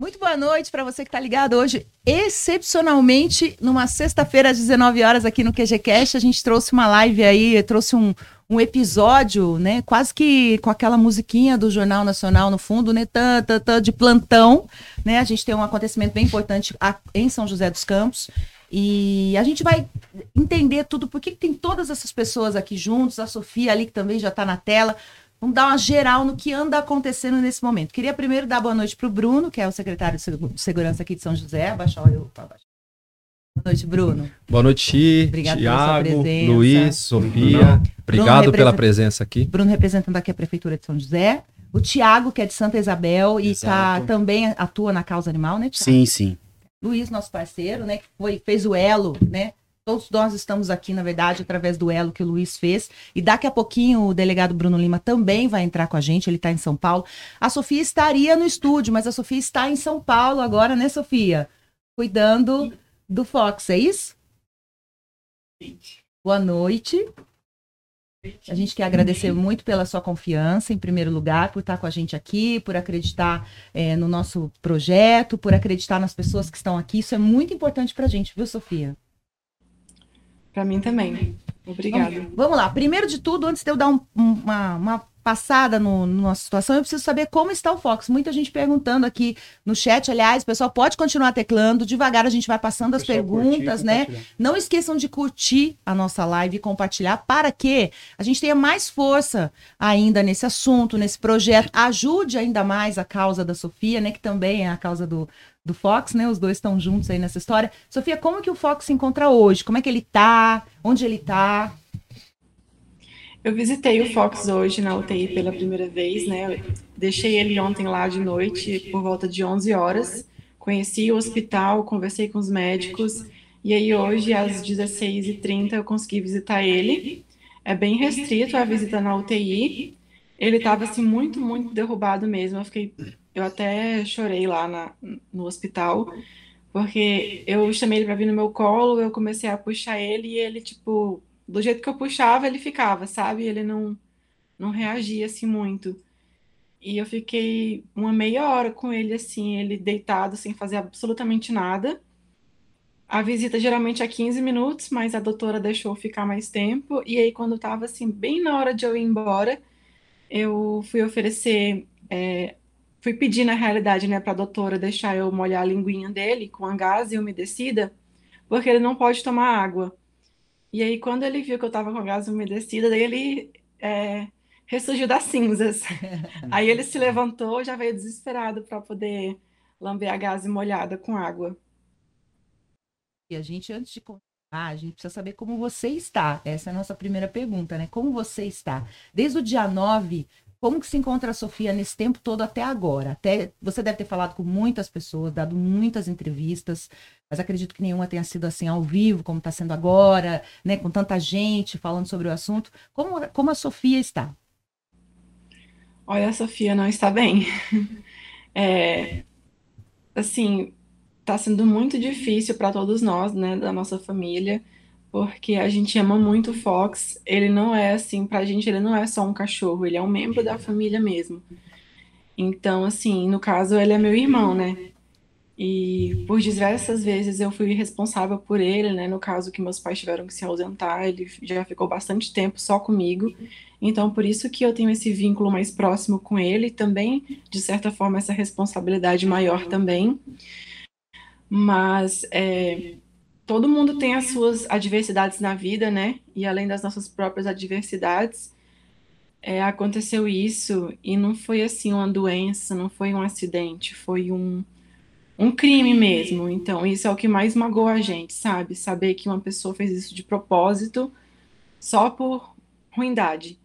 Muito boa noite para você que está ligado hoje, excepcionalmente, numa sexta-feira às 19 horas aqui no QGCast. A gente trouxe uma live aí, trouxe um, um episódio, né? Quase que com aquela musiquinha do Jornal Nacional no fundo, né? Tã, tã, tã, de plantão, né? A gente tem um acontecimento bem importante em São José dos Campos. E a gente vai entender tudo, por que tem todas essas pessoas aqui juntos, a Sofia ali que também já está na tela. Vamos dar uma geral no que anda acontecendo nesse momento. Queria primeiro dar boa noite para o Bruno, que é o secretário de Segurança aqui de São José. Abaixar eu Boa noite, Bruno. Boa noite, Obrigado Tiago, Luiz, Sofia. Bruno. Obrigado Bruno pela presença aqui. Bruno representando aqui a Prefeitura de São José. O Tiago, que é de Santa Isabel e tá, também atua na causa animal, né, Tiago? Sim, sim. Luiz, nosso parceiro, né, que foi, fez o elo, né, Todos nós estamos aqui, na verdade, através do elo que o Luiz fez. E daqui a pouquinho o delegado Bruno Lima também vai entrar com a gente, ele está em São Paulo. A Sofia estaria no estúdio, mas a Sofia está em São Paulo agora, né, Sofia? Cuidando do Fox, é isso? Boa noite. A gente quer agradecer muito pela sua confiança, em primeiro lugar, por estar com a gente aqui, por acreditar é, no nosso projeto, por acreditar nas pessoas que estão aqui. Isso é muito importante para a gente, viu, Sofia? Para mim também. Obrigada. Vamos, vamos, lá. Primeiro de tudo, antes de eu dar um, uma, uma passada no, nossa situação, eu preciso saber como está o Fox. Muita gente perguntando aqui no chat, aliás, o pessoal pode continuar teclando, devagar a gente vai passando as perguntas, curtir, né? Não esqueçam de curtir a nossa live e compartilhar para que a gente tenha mais força ainda nesse assunto, nesse projeto. Ajude ainda mais a causa da Sofia, né? Que também é a causa do, do Fox, né? Os dois estão juntos aí nessa história. Sofia, como que o Fox se encontra hoje? Como é que ele tá? Onde ele tá? Eu visitei o Fox hoje na UTI pela primeira vez, né? Eu deixei ele ontem lá de noite, por volta de 11 horas. Conheci o hospital, conversei com os médicos. E aí hoje, às 16h30, eu consegui visitar ele. É bem restrito a visita na UTI. Ele estava, assim, muito, muito derrubado mesmo. Eu fiquei eu até chorei lá na, no hospital, porque eu chamei ele para vir no meu colo, eu comecei a puxar ele e ele, tipo, do jeito que eu puxava, ele ficava, sabe? Ele não, não reagia assim muito. E eu fiquei uma meia hora com ele, assim, ele deitado, sem fazer absolutamente nada. A visita geralmente é 15 minutos, mas a doutora deixou ficar mais tempo. E aí, quando estava assim, bem na hora de eu ir embora, eu fui oferecer é, fui pedir, na realidade, né, para a doutora deixar eu molhar a linguinha dele com a gás e umedecida, porque ele não pode tomar água. E aí, quando ele viu que eu estava com a gás umedecida, daí ele é, ressurgiu das cinzas. aí ele se levantou, já veio desesperado para poder lamber a gás molhada com água. E a gente, antes de ah, a gente precisa saber como você está. Essa é a nossa primeira pergunta, né? Como você está? Desde o dia 9, como que se encontra a Sofia nesse tempo todo até agora? Até você deve ter falado com muitas pessoas, dado muitas entrevistas, mas acredito que nenhuma tenha sido assim ao vivo, como está sendo agora, né? Com tanta gente falando sobre o assunto. Como, como a Sofia está? Olha, a Sofia não está bem. É, assim, está sendo muito difícil para todos nós, né, da nossa família porque a gente ama muito o Fox. Ele não é assim, pra gente, ele não é só um cachorro, ele é um membro da família mesmo. Então, assim, no caso, ele é meu irmão, né? E por diversas vezes eu fui responsável por ele, né? No caso que meus pais tiveram que se ausentar, ele já ficou bastante tempo só comigo. Então, por isso que eu tenho esse vínculo mais próximo com ele, também, de certa forma, essa responsabilidade maior também. Mas é, todo mundo tem as suas adversidades na vida, né? E além das nossas próprias adversidades, é, aconteceu isso e não foi assim uma doença, não foi um acidente, foi um, um crime mesmo. Então, isso é o que mais magoa a gente, sabe? Saber que uma pessoa fez isso de propósito só por ruindade.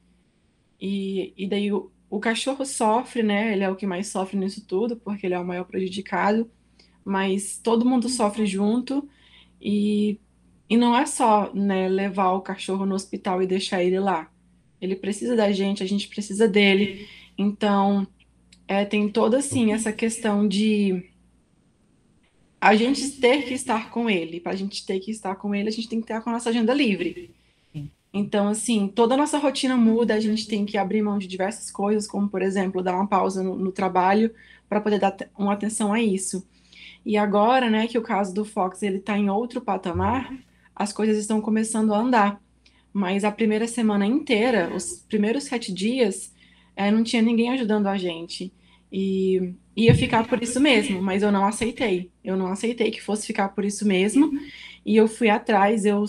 E, e daí o, o cachorro sofre, né? Ele é o que mais sofre nisso tudo, porque ele é o maior prejudicado, mas todo mundo sofre junto. E, e não é só né, levar o cachorro no hospital e deixar ele lá. Ele precisa da gente, a gente precisa dele. Então, é, tem toda assim essa questão de a gente ter que estar com ele. Para a gente ter que estar com ele, a gente tem que estar com a nossa agenda livre. Então, assim, toda a nossa rotina muda, a gente tem que abrir mão de diversas coisas, como, por exemplo, dar uma pausa no, no trabalho para poder dar uma atenção a isso. E agora, né, que o caso do Fox ele está em outro patamar, as coisas estão começando a andar. Mas a primeira semana inteira, os primeiros sete dias, é, não tinha ninguém ajudando a gente. E ia ficar por isso mesmo, mas eu não aceitei. Eu não aceitei que fosse ficar por isso mesmo. E eu fui atrás, eu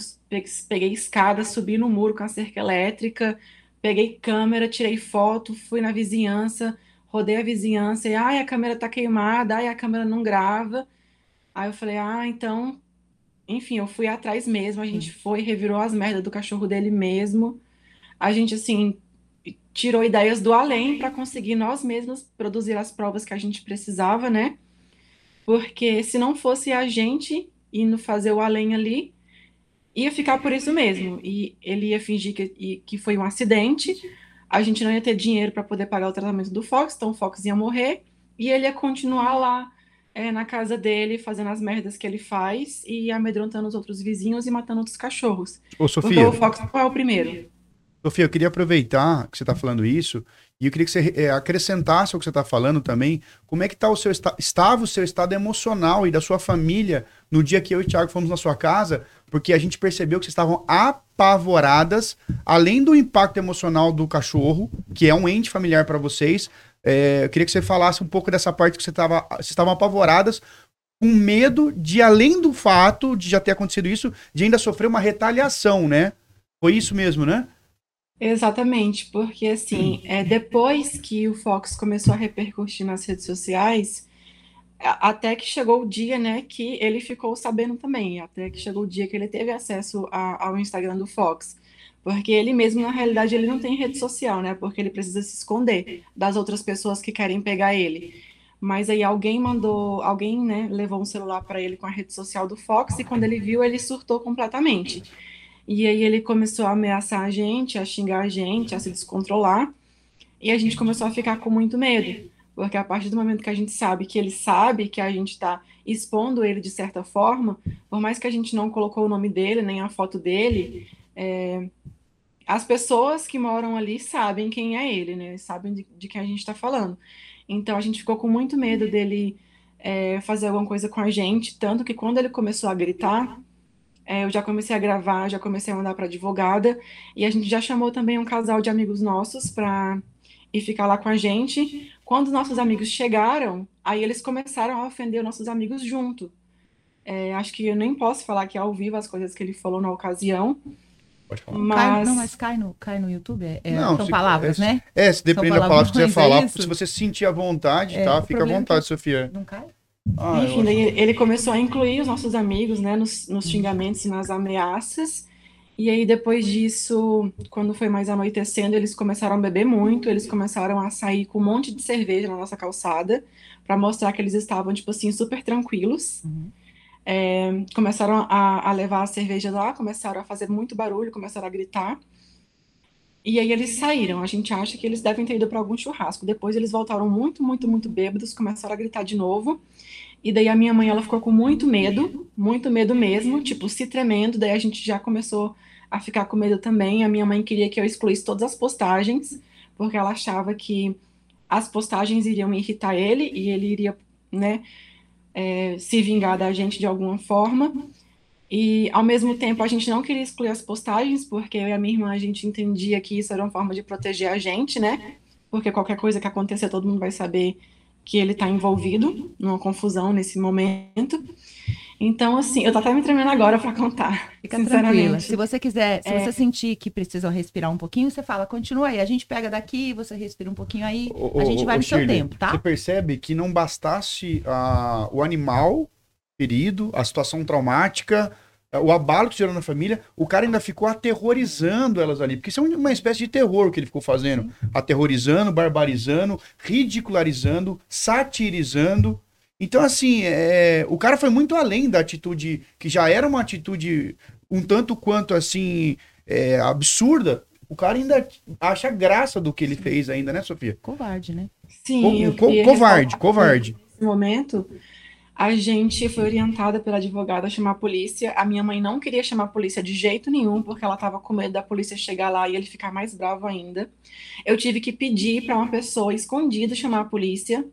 peguei escada, subi no muro com a cerca elétrica, peguei câmera, tirei foto, fui na vizinhança, rodei a vizinhança e, ai, a câmera tá queimada, ai, a câmera não grava. Aí eu falei, ah, então, enfim, eu fui atrás mesmo, a gente foi, revirou as merdas do cachorro dele mesmo. A gente, assim, tirou ideias do além para conseguir nós mesmos produzir as provas que a gente precisava, né? Porque se não fosse a gente indo fazer o além ali, ia ficar por isso mesmo. E ele ia fingir que, que foi um acidente, a gente não ia ter dinheiro para poder pagar o tratamento do Fox, então o Fox ia morrer, e ele ia continuar lá é, na casa dele, fazendo as merdas que ele faz, e amedrontando os outros vizinhos e matando outros cachorros. Ô, Sofia. Porque o Fox não é o primeiro. Sofia, eu queria aproveitar que você está falando isso e eu queria que você é, acrescentasse ao que você está falando também. Como é que tá o seu estava o seu estado emocional e da sua família no dia que eu e o Thiago fomos na sua casa? Porque a gente percebeu que vocês estavam apavoradas, além do impacto emocional do cachorro, que é um ente familiar para vocês. É, eu queria que você falasse um pouco dessa parte que você tava, vocês estavam apavoradas com medo de, além do fato de já ter acontecido isso, de ainda sofrer uma retaliação, né? Foi isso mesmo, né? Exatamente, porque assim, é, depois que o Fox começou a repercutir nas redes sociais, até que chegou o dia, né, que ele ficou sabendo também, até que chegou o dia que ele teve acesso a, ao Instagram do Fox, porque ele mesmo, na realidade, ele não tem rede social, né, porque ele precisa se esconder das outras pessoas que querem pegar ele. Mas aí alguém mandou, alguém, né, levou um celular para ele com a rede social do Fox e quando ele viu, ele surtou completamente. E aí ele começou a ameaçar a gente, a xingar a gente, a se descontrolar. E a gente começou a ficar com muito medo. Porque a partir do momento que a gente sabe que ele sabe que a gente está expondo ele de certa forma, por mais que a gente não colocou o nome dele, nem a foto dele, é, as pessoas que moram ali sabem quem é ele, né? Sabem de, de quem a gente está falando. Então a gente ficou com muito medo dele é, fazer alguma coisa com a gente, tanto que quando ele começou a gritar, é, eu já comecei a gravar, já comecei a mandar para advogada, e a gente já chamou também um casal de amigos nossos para ir ficar lá com a gente. Quando nossos amigos chegaram, aí eles começaram a ofender nossos amigos junto. É, acho que eu nem posso falar que é ao vivo as coisas que ele falou na ocasião. Pode falar. Mas... Cai, não, mas cai no, cai no YouTube? É, é não, são se, palavras, é, né? É, se depende da palavra que você falar, se você sentir à vontade, é, tá? Fica à vontade, Sofia. Não cai? Ah, Enfim, daí ele começou a incluir os nossos amigos, né, nos, nos xingamentos e nas ameaças. E aí, depois disso, quando foi mais anoitecendo, eles começaram a beber muito, eles começaram a sair com um monte de cerveja na nossa calçada, para mostrar que eles estavam, tipo assim, super tranquilos. Uhum. É, começaram a, a, levar a cerveja lá, começaram a fazer muito barulho, começaram a gritar. E aí eles saíram. A gente acha que eles devem ter ido para algum churrasco. Depois eles voltaram muito, muito, muito bêbados, começaram a gritar de novo. E daí a minha mãe, ela ficou com muito medo, muito medo mesmo, tipo, se tremendo. Daí a gente já começou a ficar com medo também. A minha mãe queria que eu excluísse todas as postagens, porque ela achava que as postagens iriam irritar ele e ele iria, né, é, se vingar da gente de alguma forma. E, ao mesmo tempo, a gente não queria excluir as postagens, porque eu e a minha irmã, a gente entendia que isso era uma forma de proteger a gente, né? Porque qualquer coisa que acontecer, todo mundo vai saber que ele está envolvido numa confusão nesse momento. Então, assim, eu tô até me tremendo agora para contar. Fica tranquila. Se você quiser, se é... você sentir que precisa respirar um pouquinho, você fala, continua aí. A gente pega daqui, você respira um pouquinho aí, o, a gente vai o, no Shirley, seu tempo, tá? Você percebe que não bastasse uh, o animal ferido, a situação traumática, o abalo que gerou na família, o cara ainda ficou aterrorizando elas ali, porque isso é uma espécie de terror que ele ficou fazendo, aterrorizando, barbarizando, ridicularizando, satirizando. Então, assim, é, o cara foi muito além da atitude, que já era uma atitude um tanto quanto, assim, é, absurda. O cara ainda acha graça do que ele fez ainda, né, Sofia? Covarde, né? Sim. Co co covarde, covarde. Nesse momento, a gente foi orientada pela advogada a chamar a polícia. A minha mãe não queria chamar a polícia de jeito nenhum, porque ela estava com medo da polícia chegar lá e ele ficar mais bravo ainda. Eu tive que pedir para uma pessoa escondida chamar a polícia.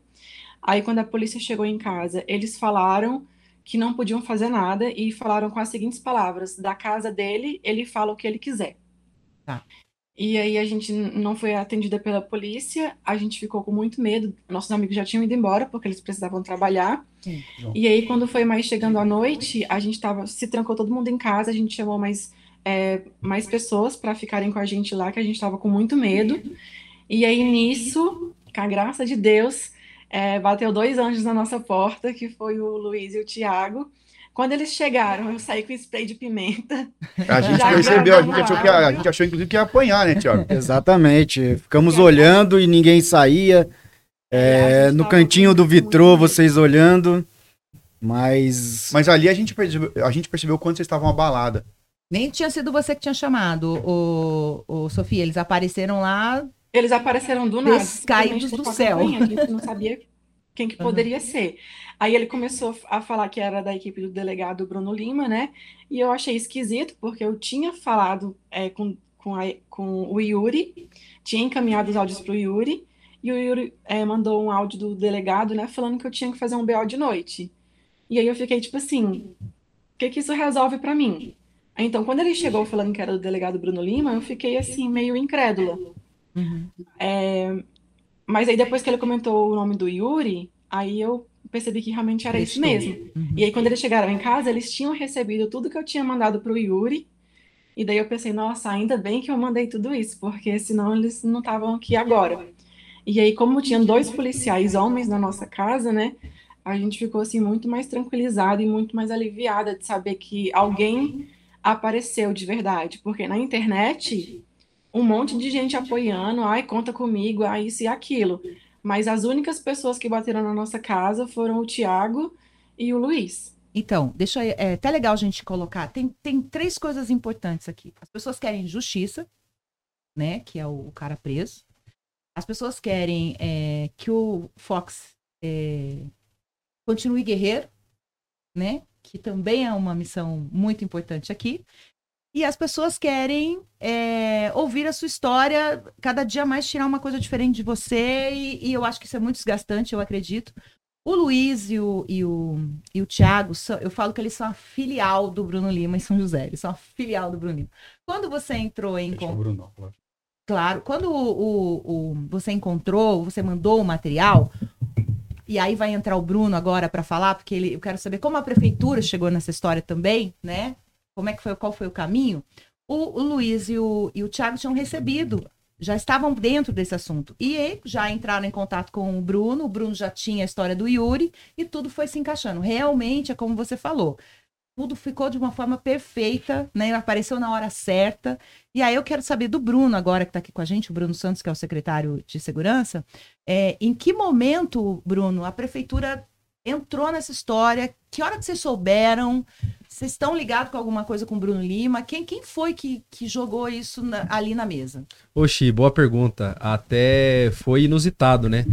Aí, quando a polícia chegou em casa, eles falaram que não podiam fazer nada e falaram com as seguintes palavras: da casa dele, ele fala o que ele quiser. Tá. E aí a gente não foi atendida pela polícia, a gente ficou com muito medo. Nossos amigos já tinham ido embora porque eles precisavam trabalhar. Sim. E aí quando foi mais chegando à noite, a gente tava, se trancou todo mundo em casa, a gente chamou mais é, mais pessoas para ficarem com a gente lá, que a gente estava com muito medo. E aí nisso, com a graça de Deus, é, bateu dois anjos na nossa porta, que foi o Luiz e o Tiago. Quando eles chegaram, eu saí com spray de pimenta. A gente percebeu, a gente, achou que, a, a gente achou inclusive que ia apanhar, né, Tiago? Exatamente. Ficamos olhando e ninguém saía. É, no cantinho do vitrô, vocês olhando. Mas. Mas ali a gente percebeu, a gente percebeu quando vocês estavam abalada. Nem tinha sido você que tinha chamado, o, o Sofia. Eles apareceram lá eles apareceram do nada. Caídos do céu. a gente não sabia quem que poderia uhum. ser. Aí ele começou a falar que era da equipe do delegado Bruno Lima, né? E eu achei esquisito, porque eu tinha falado é, com, com, a, com o Yuri, tinha encaminhado os áudios para o Yuri, e o Yuri é, mandou um áudio do delegado, né, falando que eu tinha que fazer um BO de noite. E aí eu fiquei tipo assim, o que que isso resolve para mim? Então, quando ele chegou falando que era do delegado Bruno Lima, eu fiquei assim, meio incrédula. Uhum. É, mas aí depois que ele comentou o nome do Yuri, aí eu percebi que realmente era isso mesmo. Uhum. E aí quando eles chegaram em casa, eles tinham recebido tudo que eu tinha mandado para o Yuri. E daí eu pensei, nossa, ainda bem que eu mandei tudo isso, porque senão eles não estavam aqui agora. E aí, como tinha dois policiais homens na nossa casa, né? A gente ficou assim muito mais tranquilizada e muito mais aliviada de saber que alguém apareceu de verdade, porque na internet um monte de gente apoiando, ai, conta comigo, ai, isso e aquilo. Mas as únicas pessoas que bateram na nossa casa foram o Tiago e o Luiz. Então, deixa é até legal a gente colocar. Tem, tem três coisas importantes aqui. As pessoas querem justiça, né? Que é o, o cara preso. As pessoas querem é, que o Fox é, continue guerreiro, né? Que também é uma missão muito importante aqui. E as pessoas querem é, ouvir a sua história, cada dia mais tirar uma coisa diferente de você, e, e, eu acho que isso é muito desgastante, eu acredito. O Luiz e o, e o, e o Thiago, eu falo que eles são a filial do Bruno Lima em São José, eles são a filial do Bruno Lima. Quando você entrou em. Deixa Bruno, claro. claro, quando o, o, o, você encontrou, você mandou o material, e aí vai entrar o Bruno agora para falar, porque ele, eu quero saber como a prefeitura chegou nessa história também, né? Como é que foi, qual foi o caminho, o, o Luiz e o, e o Thiago tinham recebido, já estavam dentro desse assunto. E já entraram em contato com o Bruno, o Bruno já tinha a história do Yuri, e tudo foi se encaixando. Realmente é como você falou. Tudo ficou de uma forma perfeita, né? Apareceu na hora certa. E aí eu quero saber do Bruno, agora que está aqui com a gente, o Bruno Santos, que é o secretário de segurança. É, em que momento, Bruno, a prefeitura entrou nessa história? Que hora que vocês souberam? Vocês estão ligados com alguma coisa com o Bruno Lima? Quem, quem foi que, que jogou isso na, ali na mesa? Oxi, boa pergunta. Até foi inusitado, né?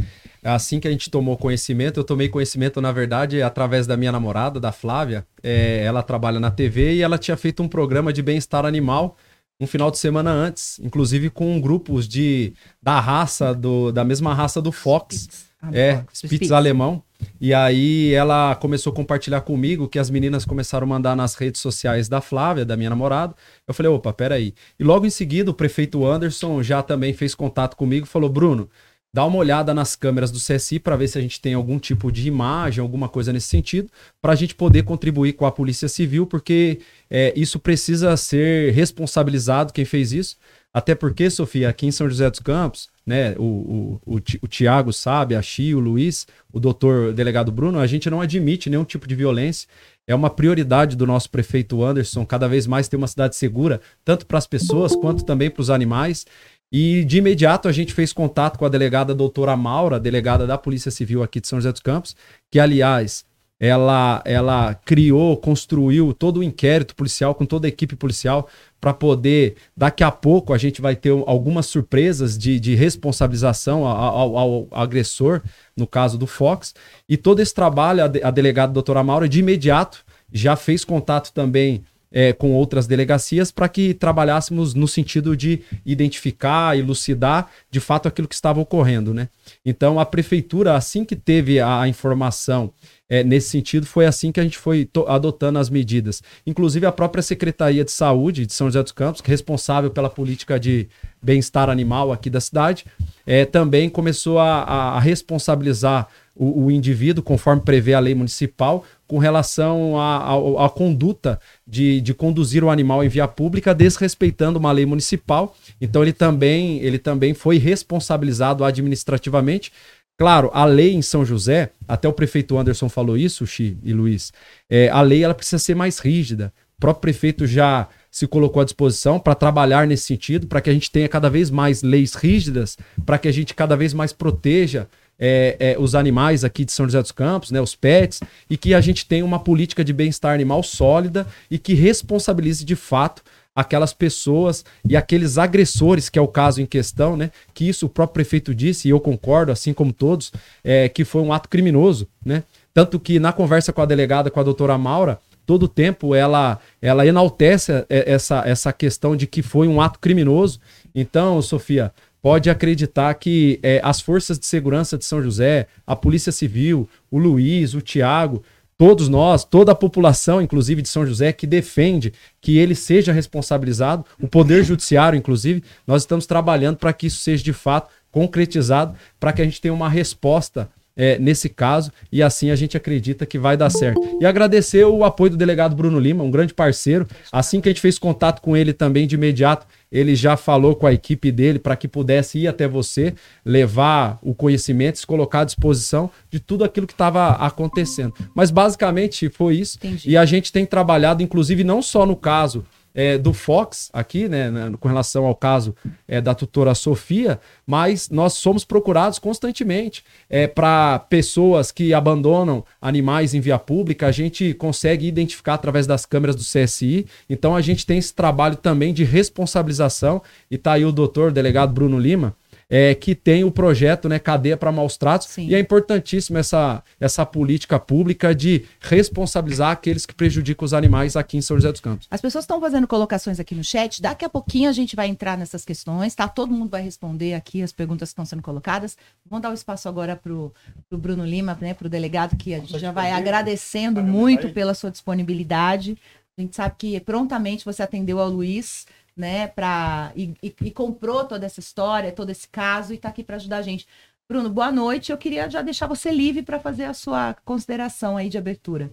Assim que a gente tomou conhecimento, eu tomei conhecimento, na verdade, através da minha namorada, da Flávia. É, ela trabalha na TV e ela tinha feito um programa de bem-estar animal um final de semana antes, inclusive com grupos de da raça, do, da mesma raça do Fox. Ah, é, Spitz, Spitz alemão. E aí ela começou a compartilhar comigo que as meninas começaram a mandar nas redes sociais da Flávia, da minha namorada. Eu falei, opa, peraí. E logo em seguida o prefeito Anderson já também fez contato comigo e falou, Bruno, dá uma olhada nas câmeras do CSI para ver se a gente tem algum tipo de imagem, alguma coisa nesse sentido, para a gente poder contribuir com a Polícia Civil, porque é, isso precisa ser responsabilizado quem fez isso. Até porque, Sofia, aqui em São José dos Campos, né, o, o, o, o Tiago sabe, a Chi, o Luiz, o doutor delegado Bruno, a gente não admite nenhum tipo de violência. É uma prioridade do nosso prefeito Anderson cada vez mais ter uma cidade segura, tanto para as pessoas quanto também para os animais. E de imediato a gente fez contato com a delegada doutora Maura, delegada da Polícia Civil aqui de São José dos Campos, que aliás ela, ela criou, construiu todo o inquérito policial com toda a equipe policial para poder, daqui a pouco, a gente vai ter algumas surpresas de, de responsabilização ao, ao, ao, agressor, no caso do Fox. E todo esse trabalho, a, de, a delegada doutora Maura, de imediato, já fez contato também é, com outras delegacias para que trabalhássemos no sentido de identificar, elucidar de fato aquilo que estava ocorrendo, né? Então a prefeitura, assim que teve a, informação é, nesse sentido, foi assim que a gente foi adotando as medidas. Inclusive a própria Secretaria de Saúde de São José dos Campos, responsável pela política de bem-estar animal aqui da cidade, é, também começou a, a responsabilizar o, o, indivíduo, conforme prevê a lei municipal, com relação à conduta de, de conduzir o animal em via pública, desrespeitando uma lei municipal. Então ele também, ele também foi responsabilizado administrativamente. Claro, a lei em São José, até o prefeito Anderson falou isso, Xi e Luiz, é, a lei ela precisa ser mais rígida. O próprio prefeito já se colocou à disposição para trabalhar nesse sentido, para que a gente tenha cada vez mais leis rígidas, para que a gente cada vez mais proteja é, é, os animais aqui de São José dos Campos, né, os pets, e que a gente tenha uma política de bem-estar animal sólida e que responsabilize de fato aquelas pessoas e aqueles agressores, que é o caso em questão, né? Que isso o próprio prefeito disse, e eu concordo, assim como todos, é, que foi um ato criminoso, né? Tanto que na conversa com a delegada, com a doutora Maura, todo tempo ela, ela enaltece essa, essa questão de que foi um ato criminoso. Então, Sofia, pode acreditar que é, as forças de segurança de São José, a Polícia Civil, o Luiz, o Tiago, todos nós, toda a população, inclusive de São José, que defende que ele seja responsabilizado, o Poder Judiciário, inclusive, nós estamos trabalhando para que isso seja de fato concretizado, para que a gente tenha uma resposta é, nesse caso, e assim a gente acredita que vai dar certo. E agradecer o apoio do delegado Bruno Lima, um grande parceiro. Assim que a gente fez contato com ele também de imediato, ele já falou com a equipe dele para que pudesse ir até você, levar o conhecimento, se colocar à disposição de tudo aquilo que estava acontecendo. Mas basicamente foi isso. Entendi. E a gente tem trabalhado, inclusive, não só no caso é, do Fox aqui, né, né, com relação ao caso é, da tutora Sofia, mas nós somos procurados constantemente é, para pessoas que abandonam animais em via pública, a gente consegue identificar através das câmeras do CSI, então a gente tem esse trabalho também de responsabilização, e tá aí o doutor, delegado Bruno Lima, é, que tem o projeto né, Cadeia para Maus Tratos. Sim. E é importantíssimo essa, essa política pública de responsabilizar aqueles que prejudicam os animais aqui em São José dos Campos. As pessoas estão fazendo colocações aqui no chat. Daqui a pouquinho a gente vai entrar nessas questões, tá? Todo mundo vai responder aqui as perguntas que estão sendo colocadas. Vamos dar o um espaço agora para o Bruno Lima, né, para o delegado, que a gente já vai agradecendo muito pela sua disponibilidade. A gente sabe que prontamente você atendeu ao Luiz né, para e, e, e, comprou toda essa história, todo esse caso e está aqui para ajudar a gente. Bruno, boa noite. Eu queria já deixar você livre para fazer a sua consideração aí de abertura.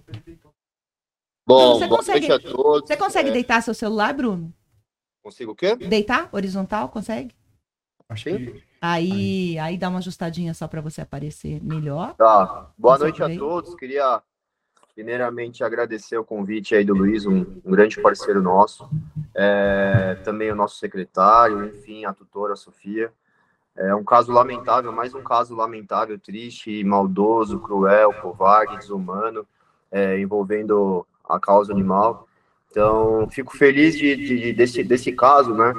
Bom, você consegue, noite a todos. Você consegue é... deitar seu celular, Bruno? Consigo o quê? Deitar horizontal, consegue? Achei. Aí, aí dá uma ajustadinha só para você aparecer melhor. Tá. Boa noite a todos. Queria primeiramente agradecer o convite aí do Luiz, um, um grande parceiro nosso, é, também o nosso secretário, enfim, a tutora Sofia. É um caso lamentável, mais um caso lamentável, triste, maldoso, cruel, covarde, desumano, é, envolvendo a causa animal. Então, fico feliz de, de desse, desse caso, né,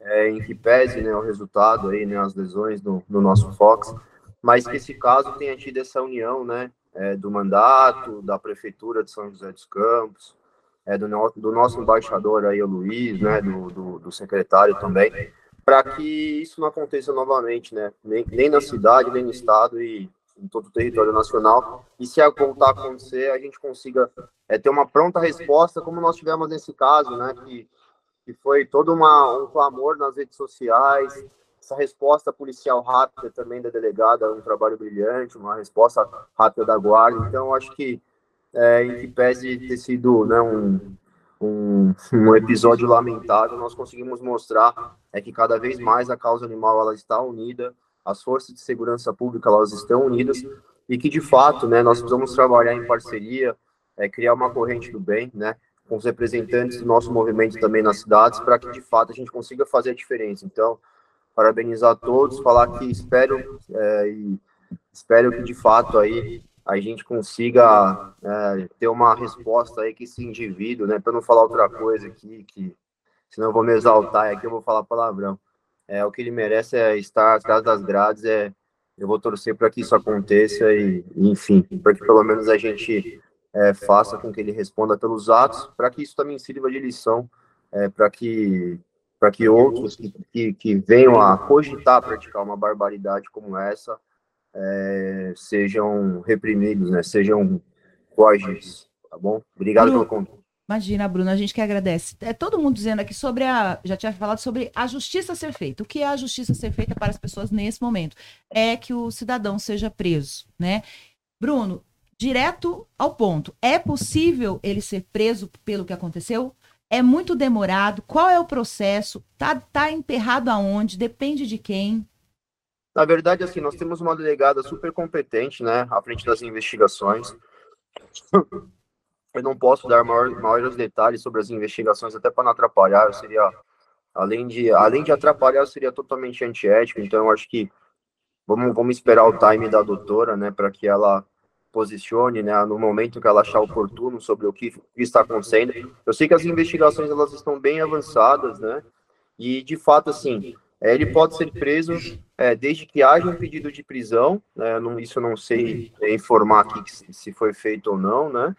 é, em que pese né, o resultado aí, né, as lesões no, no nosso Fox, mas que esse caso tenha tido essa união, né, é, do mandato, da Prefeitura de São José dos Campos, é, do, do nosso embaixador aí, o Luiz, né, do, do, do secretário também, para que isso não aconteça novamente, né, nem, nem na cidade, nem no estado e em todo o território nacional, e se voltar a acontecer, a gente consiga é, ter uma pronta resposta, como nós tivemos nesse caso, né, que, que foi todo uma, um clamor nas redes sociais, essa resposta policial rápida também da delegada é um trabalho brilhante, uma resposta rápida da guarda. Então, acho que, é, em que pese ter sido né, um, um, um, episódio lamentável, nós conseguimos mostrar é que cada vez mais a causa animal ela está unida, as forças de segurança pública elas estão unidas e que, de fato, né, nós precisamos trabalhar em parceria, é, criar uma corrente do bem, né, com os representantes do nosso movimento também nas cidades, para que, de fato, a gente consiga fazer a diferença. Então, parabenizar a todos, falar que espero é, espero que de fato aí a gente consiga é, ter uma resposta aí que esse indivíduo, né, para não falar outra coisa aqui, que senão eu vou me exaltar aqui eu vou falar palavrão. É, o que ele merece é estar atrás das grades, é, eu vou torcer para que isso aconteça e, enfim, para que pelo menos a gente é, faça com que ele responda pelos atos, para que isso também sirva de lição, é, para que para que outros que, que, que, venham a cogitar praticar uma barbaridade como essa é, sejam reprimidos, né? Sejam coagidos, tá bom? Obrigado Bruno, pelo convite. Imagina, Bruno, a gente que agradece. É todo mundo dizendo aqui sobre a. Já tinha falado sobre a justiça ser feita. O que é a justiça ser feita para as pessoas nesse momento? É que o cidadão seja preso, né? Bruno, direto ao ponto. É possível ele ser preso pelo que aconteceu? É muito demorado? Qual é o processo? Tá, tá emperrado aonde? Depende de quem? Na verdade, assim, nós temos uma delegada super competente, né, à frente das investigações. Eu não posso dar maior, maiores detalhes sobre as investigações, até para não atrapalhar. Eu seria, além de, além de atrapalhar, eu seria totalmente antiético. Então, eu acho que vamos, vamos esperar o time da doutora, né, para que ela posicione, né, no momento que ela achar oportuno sobre o que, está acontecendo. Eu sei que as investigações elas estão bem avançadas, né, e de fato, assim, é, ele pode ser preso é, desde que haja um pedido de prisão, né, não, isso eu não sei informar aqui se foi feito ou não, né,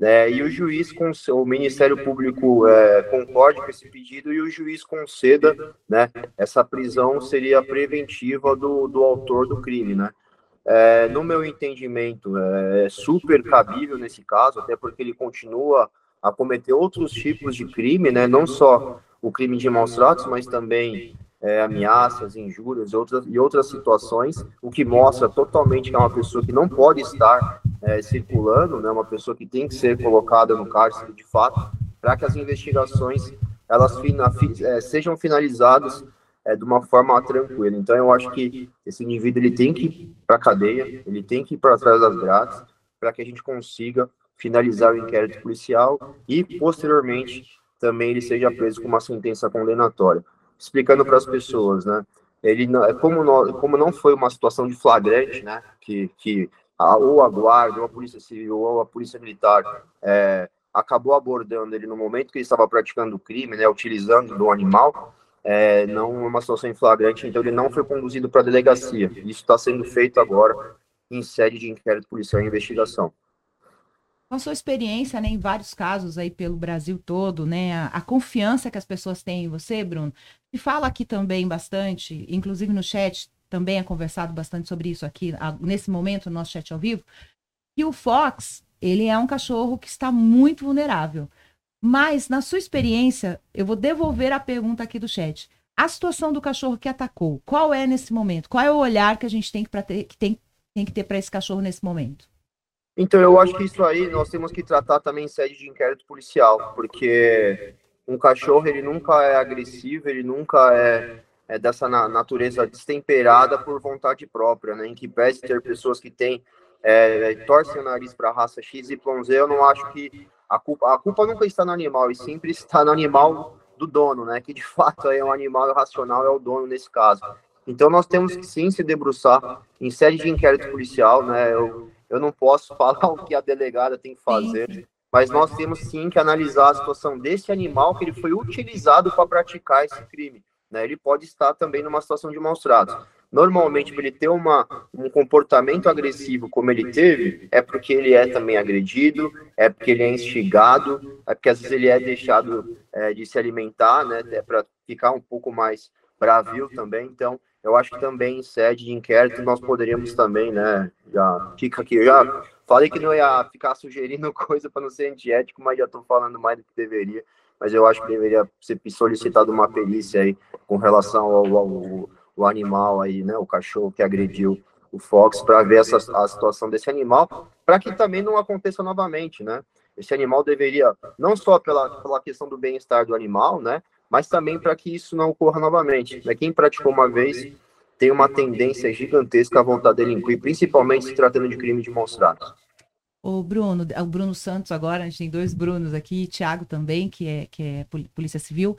é, e o juiz, o Ministério Público é, concorde com esse pedido e o juiz conceda, né, essa prisão seria preventiva do, do autor do crime, né, é, no meu entendimento, é super cabível nesse caso, até porque ele continua a cometer outros tipos de crime, né? Não só o crime de maus tratos, mas também é, ameaças, injúrias outras, e outras situações, o que mostra totalmente que é uma pessoa que não pode estar é, circulando, né? Uma pessoa que tem que ser colocada no cárcere de fato, para que as investigações elas fina, é, sejam finalizadas é, de uma forma tranquila. Então, eu acho que esse indivíduo ele tem que ir para a cadeia, ele tem que ir para trás das grades, para que a gente consiga finalizar o inquérito policial e, posteriormente, também ele seja preso com uma sentença condenatória. Explicando para as pessoas, né? Ele não, é como, não, como não foi uma situação de flagrante, né? Que, que a, ou a guarda, ou a polícia civil, ou a polícia militar é, acabou abordando ele no momento que ele estava praticando o crime, né? Utilizando do animal é, não é uma situação em flagrante, então ele não foi conduzido para a delegacia. Isso está sendo feito agora em sede de inquérito policial e investigação. Com a sua experiência, né, em vários casos aí pelo Brasil todo, né, a, a, confiança que as pessoas têm em você, Bruno, e fala aqui também bastante, inclusive no chat também é conversado bastante sobre isso aqui, a, nesse momento, no nosso chat ao vivo, que o Fox, ele é um cachorro que está muito vulnerável. Mas, na sua experiência, eu vou devolver a pergunta aqui do chat. A situação do cachorro que atacou, qual é nesse momento? Qual é o olhar que a gente tem que, ter, que, tem, tem que ter para esse cachorro nesse momento? Então, eu acho que isso aí nós temos que tratar também em sede de inquérito policial, porque um cachorro ele nunca é agressivo, ele nunca é, é dessa natureza destemperada por vontade própria, né? Em que pese ter pessoas que têm é, torcem o nariz para a raça XYZ, eu não acho que a culpa, a culpa nunca está no animal, e sempre está no animal do dono, né? Que de fato é um animal irracional, é o dono nesse caso. Então nós temos que sim se debruçar em sede de inquérito policial, né? Eu, eu não posso falar o que a delegada tem que fazer, mas nós temos sim que analisar a situação desse animal que ele foi utilizado para praticar esse crime. Né? Ele pode estar também numa situação de maus tratos. Normalmente, para ele ter uma, um comportamento agressivo como ele teve, é porque ele é também agredido, é porque ele é instigado, é porque às vezes ele é deixado é, de se alimentar, né, para ficar um pouco mais bravio também. Então, eu acho que também em sede de inquérito nós poderíamos também, né, já fica aqui, já falei que não ia ficar sugerindo coisa para não ser antiético, mas já estou falando mais do que deveria. Mas eu acho que deveria ser solicitado uma perícia aí com relação ao, ao o animal aí, né, o cachorro que agrediu o Fox, para ver essa, a situação desse animal, para que também não aconteça novamente, né? Esse animal deveria, não só pela, pela questão do bem-estar do animal, né, mas também para que isso não ocorra novamente. Né? Quem praticou uma vez tem uma tendência gigantesca a voltar a delinquir, principalmente se tratando de crime de maus tratos. O Bruno, o Bruno Santos agora, a gente tem dois Brunos aqui, Thiago também, que é, que é Polícia Civil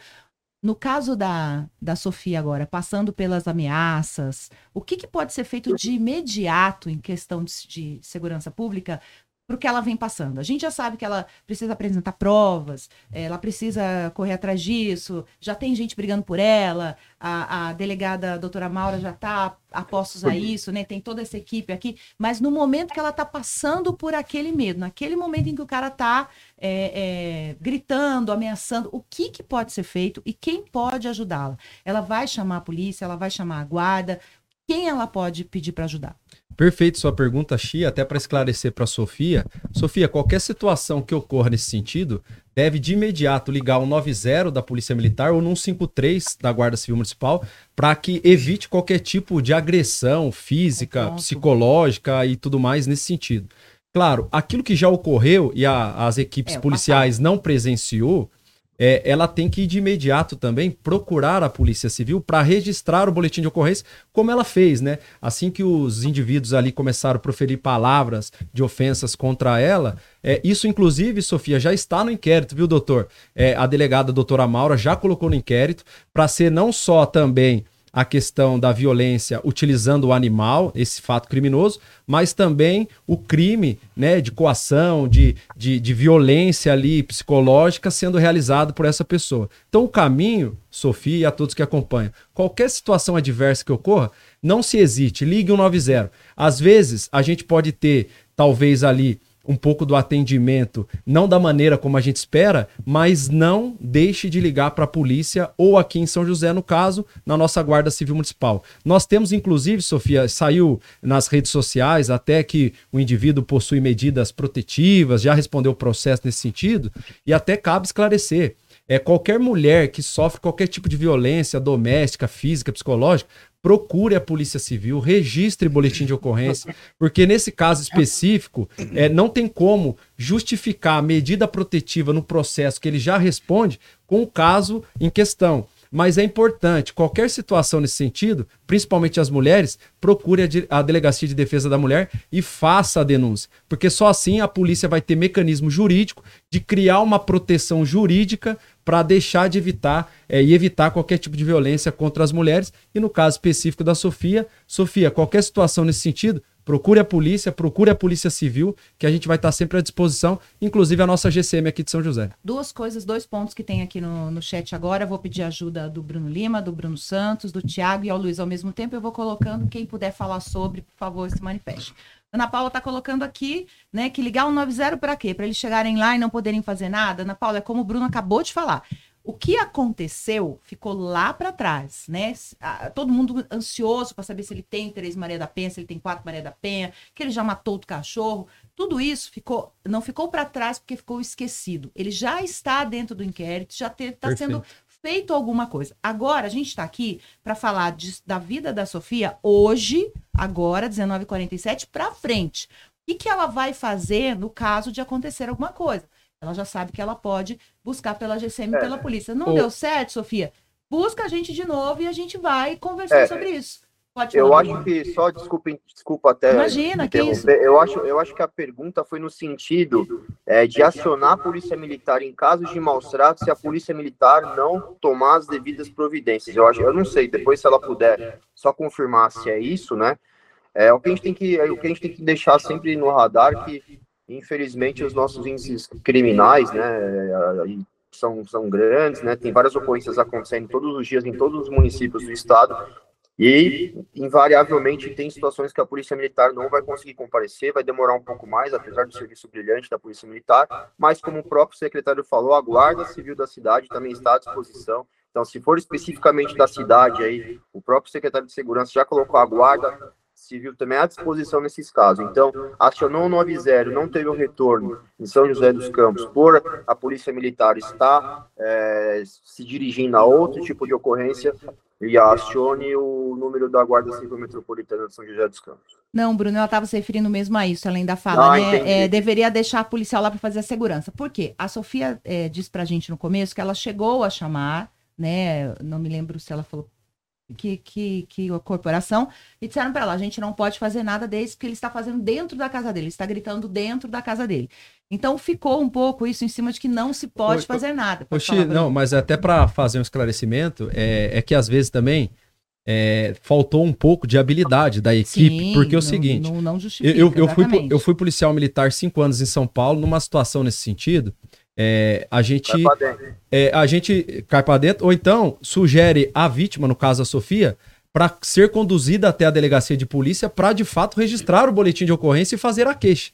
No caso da, da Sofia agora, passando pelas ameaças, o que, que pode ser feito de imediato em questão de, de segurança pública para o que ela vem passando. A gente já sabe que ela precisa apresentar provas, eh, ela precisa correr atrás disso, já tem gente brigando por ela, a, a delegada a doutora Maura já está a postos a isso, né? Tem toda essa equipe aqui, mas no momento que ela está passando por aquele medo, naquele momento em que o cara está é, é, gritando, ameaçando, o que, que pode ser feito e quem pode ajudá-la? Ela vai chamar a polícia, ela vai chamar a guarda, quem ela pode pedir para ajudar? Perfeito sua pergunta, Xia, até para esclarecer para a Sofia. Sofia, qualquer situação que ocorra nesse sentido, deve de imediato ligar o 90 da Polícia Militar ou no 153 da Guarda Civil Municipal para que evite qualquer tipo de agressão física, psicológica e tudo mais nesse sentido. Claro, aquilo que já ocorreu e a, as equipes é, policiais não presenciou, é, ela tem que de imediato também procurar a Polícia Civil para registrar o boletim de ocorrência, como ela fez, né? Assim que os indivíduos ali começaram a proferir palavras de ofensas contra ela, é, isso, inclusive, Sofia, já está no inquérito, viu, doutor? É, a delegada doutora Maura já colocou no inquérito para ser não só também a questão da violência utilizando o animal, esse fato criminoso, mas também o crime né, de coação, de, de, de violência ali psicológica sendo realizado por essa pessoa. Então, o caminho, Sofia e a todos que acompanham, qualquer situação adversa que ocorra, não se hesite, ligue 190. Às vezes, a gente pode ter, talvez ali, um pouco do atendimento, não da maneira como a gente espera, mas não deixe de ligar para a polícia ou aqui em São José, no caso, na nossa Guarda Civil Municipal. Nós temos, inclusive, Sofia, saiu nas redes sociais até que o indivíduo possui medidas protetivas, já respondeu o processo nesse sentido, e até cabe esclarecer. É, qualquer mulher que sofre qualquer tipo de violência doméstica, física, psicológica, procure a Polícia Civil, registre boletim de ocorrência, porque nesse caso específico, é, não tem como justificar a medida protetiva no processo que ele já responde com o caso em questão. Mas é importante, qualquer situação nesse sentido, principalmente as mulheres, procure a, a, Delegacia de Defesa da Mulher e faça a denúncia. Porque só assim a polícia vai ter mecanismo jurídico de criar uma proteção jurídica para deixar de evitar é, e evitar qualquer tipo de violência contra as mulheres. E no caso específico da Sofia, Sofia, qualquer situação nesse sentido, procure a polícia, procure a polícia civil, que a gente vai estar sempre à disposição, inclusive a nossa GCM aqui de São José. Duas coisas, dois pontos que tem aqui no, no chat agora. vou pedir ajuda do Bruno Lima, do Bruno Santos, do Tiago e ao Luiz ao mesmo tempo. Eu vou colocando, quem puder falar sobre, por favor, se manifeste. Ana Paula está colocando aqui, né, que ligar o 90 para quê? Para eles chegarem lá e não poderem fazer nada? Ana Paula, é como o Bruno acabou de falar. O que aconteceu ficou lá para trás, né? Todo mundo ansioso para saber se ele tem três Maria da Penha, se ele tem quatro Maria da Penha, que ele já matou o cachorro. Tudo isso ficou, não ficou para trás porque ficou esquecido. Ele já está dentro do inquérito, já está sendo feito alguma coisa. Agora a gente está aqui para falar de, da vida da Sofia hoje, agora 19:47 para frente. O que, que ela vai fazer no caso de acontecer alguma coisa? Ela já sabe que ela pode buscar pela GCM e é. pela polícia. Não o... deu certo, Sofia? Busca a gente de novo e a gente vai conversar é. sobre isso. Pode eu acho que só desculpa, desculpa até. Imagina que isso. Eu acho, eu acho que a pergunta foi no sentido é, de acionar a polícia militar em casos de maus tratos se a polícia militar não tomar as devidas providências. Eu acho, eu não sei. Depois, se ela puder só confirmar se é isso, né? É o que a gente tem que, é o que a gente tem que deixar sempre no radar que Infelizmente, os nossos índices criminais, né, são, são grandes, né, tem várias ocorrências acontecendo todos os dias em todos os municípios do estado, e, invariavelmente, tem situações que a Polícia Militar não vai conseguir comparecer, vai demorar um pouco mais, apesar do serviço brilhante da Polícia Militar, mas, como o próprio secretário falou, a Guarda Civil da cidade também está à disposição. Então, se for especificamente da cidade, aí, o próprio secretário de Segurança já colocou a Guarda Civil também à disposição nesses casos. Então, acionou o 90, não teve o um retorno em São José dos Campos por a Polícia Militar estar é, se dirigindo a outro tipo de ocorrência e acione o número da Guarda Civil Metropolitana de São José dos Campos. Não, Bruno, ela estava se referindo mesmo a isso, além da fala, ah, né? É, deveria deixar a policial lá para fazer a segurança. Por quê? A Sofia é, disse para a gente no começo que ela chegou a chamar, né? Não me lembro se ela falou que, que, que a corporação e disseram para ela: a gente não pode fazer nada desse porque ele está fazendo dentro da casa dele, está gritando dentro da casa dele. Então ficou um pouco isso em cima de que não se pode fazer nada. Oxi, não, mas até para fazer um esclarecimento, é, é, que às vezes também é, faltou um pouco de habilidade da equipe, Sim, porque é o não, seguinte, não, não eu, eu, fui, eu fui policial militar cinco anos em São Paulo, numa situação nesse sentido, é, a gente é, a gente cai para dentro, ou então sugere a vítima, no caso a Sofia, para ser conduzida até a delegacia de polícia para de fato registrar o boletim de ocorrência e fazer a queixa.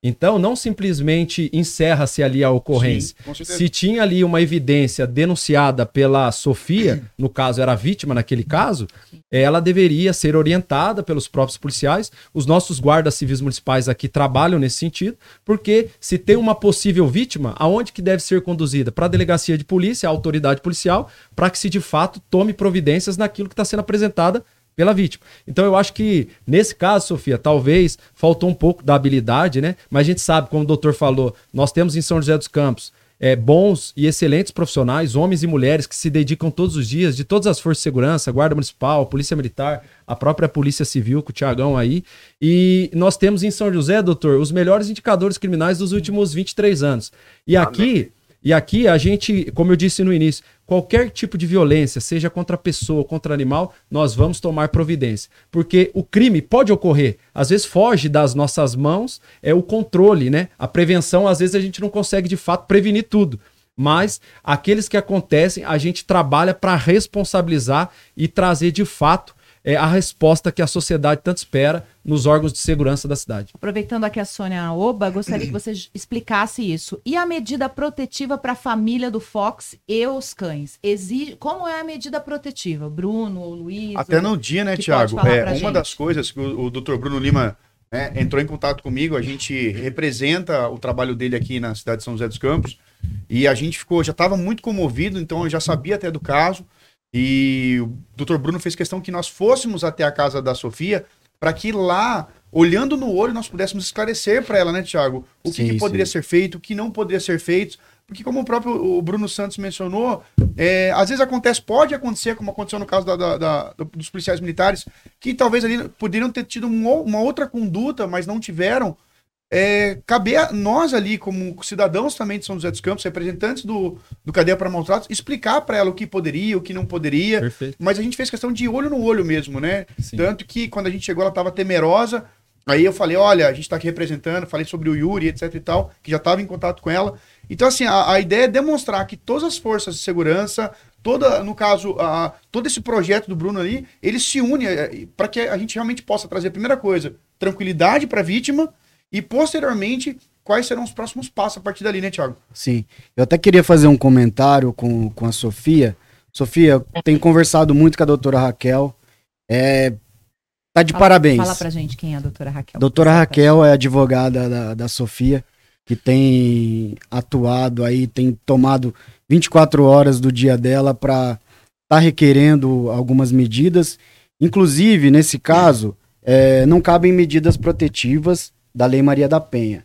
Então, não simplesmente encerra-se ali a ocorrência. Sim, Se tinha ali uma evidência denunciada pela Sofia, no caso era a vítima naquele caso, ela deveria ser orientada pelos próprios policiais. Os nossos guardas civis municipais aqui trabalham nesse sentido, porque se tem uma possível vítima, aonde que deve ser conduzida? Para a delegacia de polícia, a autoridade policial, para que se de fato tome providências naquilo que está sendo apresentada pela vítima. Então eu acho que nesse caso, Sofia, talvez faltou um pouco da habilidade, né? Mas a gente sabe, como o doutor falou, nós temos em São José dos Campos é, bons e excelentes profissionais, homens e mulheres que se dedicam todos os dias, de todas as forças de segurança, Guarda Municipal, Polícia Militar, a própria Polícia Civil, com o Tiagão aí. E nós temos em São José, doutor, os melhores indicadores criminais dos últimos 23 anos. E aqui e aqui a gente, como eu disse no início, qualquer tipo de violência, seja contra pessoa, contra animal, nós vamos tomar providência. Porque o crime pode ocorrer, às vezes foge das nossas mãos, é o controle, né? A prevenção, às vezes a gente não consegue de fato prevenir tudo. Mas aqueles que acontecem, a gente trabalha para responsabilizar e trazer de fato é a resposta que a sociedade tanto espera nos órgãos de segurança da cidade. Aproveitando aqui a Sônia Oba, gostaria que você explicasse isso. E a medida protetiva para a família do Fox e os cães? Exige... Como é a medida protetiva? Bruno ou Luiz? Até no dia, né, Tiago? É, uma gente? das coisas que o, o doutor Bruno Lima né, entrou em contato comigo, a gente representa o trabalho dele aqui na cidade de São José dos Campos, e a gente ficou, já estava muito comovido, então eu já sabia até do caso. E o doutor Bruno fez questão que nós fôssemos até a casa da Sofia para que lá, olhando no olho, nós pudéssemos esclarecer para ela, né, Tiago? O que, sim, que poderia sim. ser feito, o que não poderia ser feito. Porque, como o próprio o Bruno Santos mencionou, é, às vezes acontece, pode acontecer, como aconteceu no caso da, da, da, dos policiais militares, que talvez ali poderiam ter tido um, uma outra conduta, mas não tiveram, é, caber a nós ali, como cidadãos também de São José dos Campos, representantes do, do Cadeia para Maltratos, explicar para ela o que poderia, o que não poderia. Perfeito. Mas a gente fez questão de olho no olho mesmo, né? Sim. Tanto que quando a gente chegou, ela estava temerosa. Aí eu falei, olha, a gente está aqui representando, falei sobre o Yuri, etc e tal, que já estava em contato com ela. Então, assim, a, a, ideia é demonstrar que todas as forças de segurança, toda, no caso, a, todo esse projeto do Bruno ali, ele se une é, para que a gente realmente possa trazer, a primeira coisa, tranquilidade para a vítima, e posteriormente quais serão os próximos passos a partir dali, né, Thiago? Sim. Eu até queria fazer um comentário com, com a Sofia. Sofia, tenho conversado muito com a doutora Raquel. É, tá de fala, parabéns. Fala pra gente quem é a doutora Raquel. Doutora Raquel é advogada da, da Sofia, que tem atuado aí, tem tomado 24 horas do dia dela para tá requerendo algumas medidas. Inclusive, nesse caso, é, não cabem medidas protetivas da Lei Maria da Penha.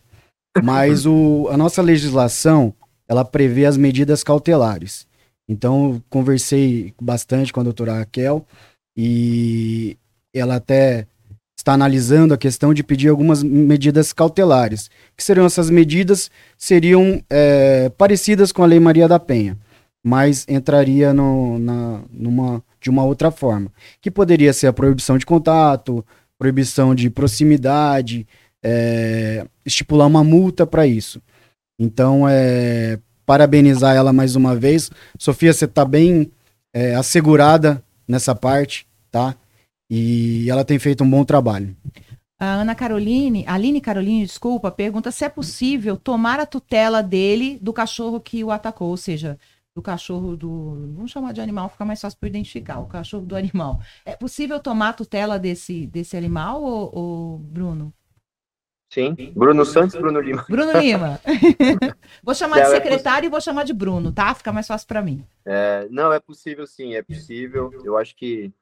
Mas o, a nossa legislação, ela prevê as medidas cautelares. Então, conversei bastante com a doutora Raquel e ela até está analisando a questão de pedir algumas medidas cautelares. Que seriam essas medidas? Seriam é, parecidas com a Lei Maria da Penha, mas entraria no, na, numa, de uma outra forma. Que poderia ser a proibição de contato, proibição de proximidade, é, estipular uma multa para isso. Então, é, parabenizar ela mais uma vez. Sofia, você está bem é, assegurada nessa parte, tá? E ela tem feito um bom trabalho. A Ana Caroline, Aline Caroline, desculpa, pergunta se é possível tomar a tutela dele do cachorro que o atacou, ou seja, do cachorro do. Vamos chamar de animal, fica mais fácil para identificar, o cachorro do animal. É possível tomar a tutela desse, desse animal, ou, ou Bruno? Sim, Bruno Santos, Bruno Lima. Bruno Lima. vou chamar de é secretário é e vou chamar de Bruno, tá? Fica mais fácil para mim. É, não, é possível sim, é possível. Eu acho que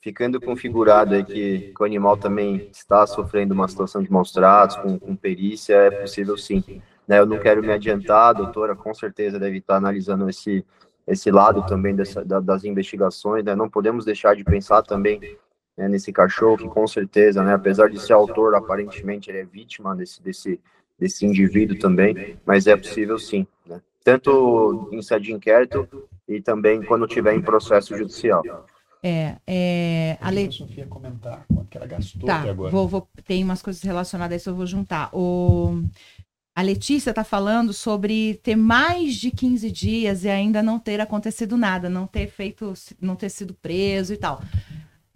ficando configurado aí que, que o animal também está sofrendo uma situação de maus tratos, com, com perícia, é possível sim. Né, eu não quero me adiantar, a doutora com certeza deve estar analisando esse, esse lado também dessa, da, das investigações, né? não podemos deixar de pensar também né, nesse cachorro, que com certeza, né, apesar de ser autor, aparentemente ele é vítima desse, desse, desse indivíduo também, mas é possível sim, né? tanto em sede de inquérito e também quando tiver em processo judicial. É, é a lei. Sofia comentar quanto que ela gastou tá, até agora. Vou, vou, tem umas coisas relacionadas a isso, eu vou juntar. O, a Letícia está falando sobre ter mais de 15 dias e ainda não ter acontecido nada, não ter feito, não ter sido preso e tal.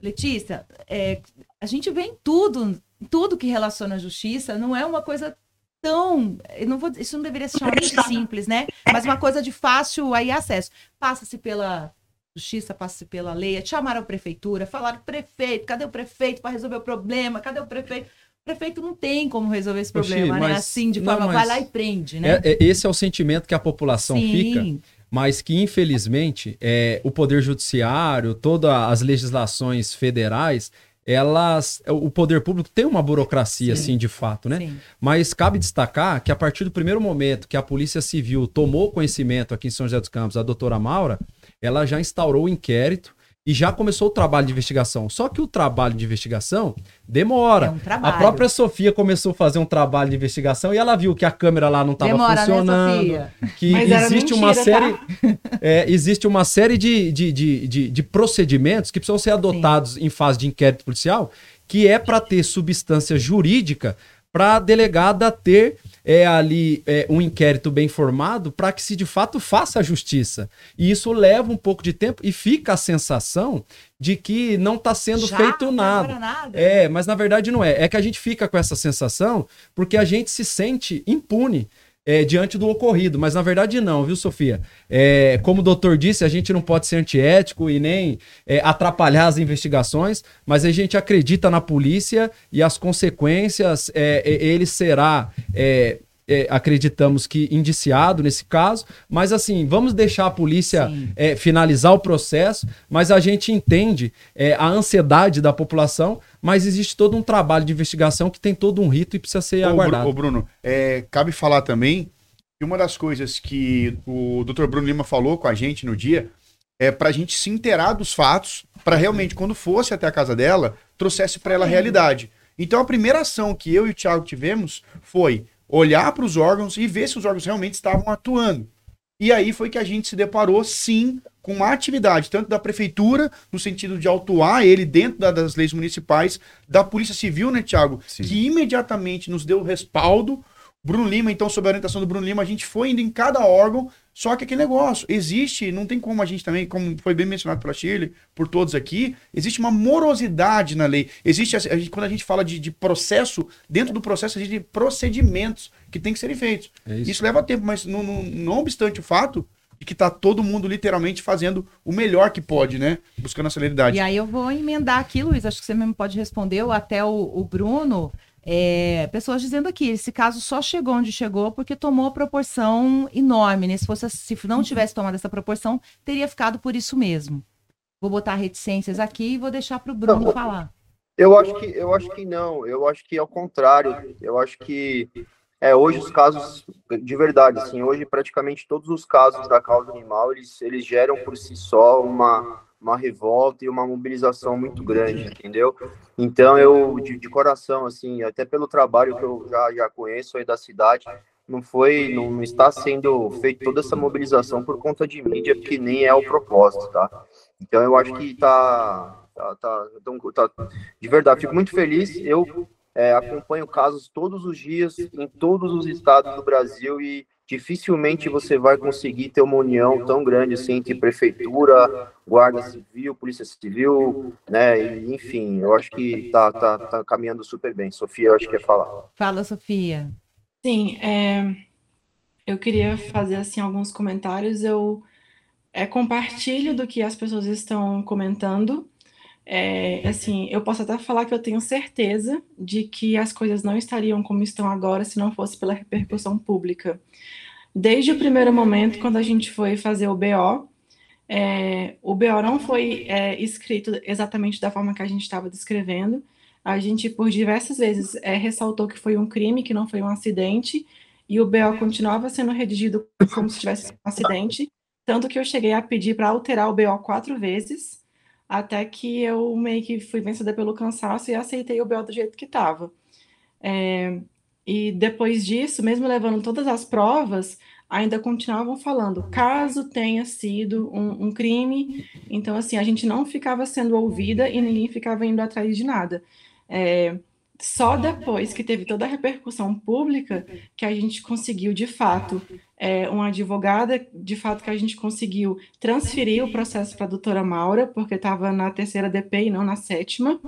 Letícia, é, a gente vê em tudo, tudo que relaciona à justiça, não é uma coisa tão. Não vou, isso não deveria ser chamado simples, né? Mas uma coisa de fácil aí acesso. Passa-se pela justiça, passa-se pela lei. Chamaram a prefeitura, falaram prefeito, cadê o prefeito para resolver o problema? Cadê o prefeito? O prefeito não tem como resolver esse problema, Oxi, né? Assim, de forma, não, vai lá e prende, né? É, é, esse é o sentimento que a população Sim. fica mas que infelizmente é, o poder judiciário, todas as legislações federais, elas, o poder público tem uma burocracia, Sim. assim, de fato, né? Sim. Mas cabe destacar que a partir do primeiro momento que a Polícia Civil tomou conhecimento aqui em São José dos Campos, a doutora Maura, ela já instaurou o inquérito e já começou o trabalho de investigação. Só que o trabalho de investigação demora. É um trabalho. A própria Sofia começou a fazer um trabalho de investigação e ela viu que a câmera lá não estava né, funcionando. Né, que Mas existe mentira, uma tá? série. Tá? É, existe uma série de, de, de, de, de procedimentos que precisam ser adotados Sim. em fase de inquérito policial, que é para ter substância jurídica para a delegada ter é, ali é, um inquérito bem formado para que se de fato faça a justiça. E isso leva um pouco de tempo e fica a sensação de que não está sendo Já? feito nada. nada. É, mas na verdade não é. É que a gente fica com essa sensação porque a gente se sente impune é, diante do ocorrido, mas na verdade não, viu, Sofia? É, como o doutor disse, a gente não pode ser antiético e nem é, atrapalhar as investigações, mas a gente acredita na polícia e as consequências, é, ele será é, acreditamos que indiciado nesse caso, mas assim, vamos deixar a polícia é, finalizar o processo, mas a gente entende é, a ansiedade da população, mas existe todo um trabalho de investigação que tem todo um rito e precisa ser ô, aguardado. Ô, Bruno, é, cabe falar também que uma das coisas que o Dr. Bruno Lima falou com a gente no dia é para a gente se inteirar dos fatos, para realmente, quando fosse até a casa dela, trouxesse para ela a realidade. Então, a primeira ação que eu e o Thiago tivemos foi olhar para os órgãos e ver se os órgãos realmente estavam atuando. E aí foi que a gente se deparou, sim, com uma atividade, tanto da prefeitura, no sentido de autuar ele dentro da, das leis municipais, da Polícia Civil, né, Tiago? Que imediatamente nos deu respaldo Bruno Lima, então, sob a orientação do Bruno Lima, a gente foi indo em cada órgão, só que aquele negócio, existe, não tem como a gente também, como foi bem mencionado pela Shirley, por todos aqui, existe uma morosidade na lei. Existe, a gente, quando a gente fala de, de, processo, dentro do processo existe procedimentos que tem que serem feitos. É isso. isso. leva tempo, mas não, não, não obstante o fato de que está todo mundo literalmente fazendo o melhor que pode, né? Buscando a celeridade. E aí eu vou emendar aqui, Luiz, acho que você mesmo pode responder, ou até o, o Bruno é, pessoas dizendo aqui, esse caso só chegou onde chegou porque tomou proporção enorme. Né? Se, fosse, se não tivesse tomado essa proporção, teria ficado por isso mesmo. Vou botar reticências aqui e vou deixar para o Bruno não, falar. Eu acho que eu acho que não. Eu acho que ao contrário. Eu acho que é hoje os casos de verdade, assim, hoje praticamente todos os casos da causa animal eles, eles geram por si só uma uma revolta e uma mobilização muito grande, entendeu? Então eu de, de, coração assim, até pelo trabalho que eu já já conheço aí da cidade, não foi, não, está sendo feita toda essa mobilização por conta de mídia, que nem é o propósito, tá? Então eu acho que tá tá, tá, tá de verdade, fico muito feliz. Eu é, acompanho casos todos os dias em todos os estados do Brasil e dificilmente você vai conseguir ter uma união tão grande assim entre prefeitura, guarda civil, polícia civil, né? E, enfim, eu acho que tá, tá, tá caminhando super bem. Sofia, eu acho que quer falar. Fala, Sofia. Sim, é, eu queria fazer assim alguns comentários. Eu é, compartilho do que as pessoas estão comentando. É, assim, eu posso até falar que eu tenho certeza de que as coisas não estariam como estão agora se não fosse pela repercussão pública. Desde o primeiro momento, quando a gente foi fazer o BO, é, o BO não foi é, escrito exatamente da forma que a gente estava descrevendo. A gente, por diversas vezes, é, ressaltou que foi um crime, que não foi um acidente, e o BO continuava sendo redigido como se tivesse um acidente, tanto que eu cheguei a pedir para alterar o BO quatro vezes, até que eu meio que fui vencida pelo cansaço e aceitei o BO do jeito que estava. É, E depois disso, mesmo levando todas as provas, ainda continuavam falando, caso tenha sido um, um, crime. Então, assim, a gente não ficava sendo ouvida e ninguém ficava indo atrás de nada. É, só depois que teve toda a repercussão pública que a gente conseguiu, de fato, é, uma advogada, de fato, que a gente conseguiu transferir o processo para a doutora Maura, porque estava na terceira DP e não na sétima.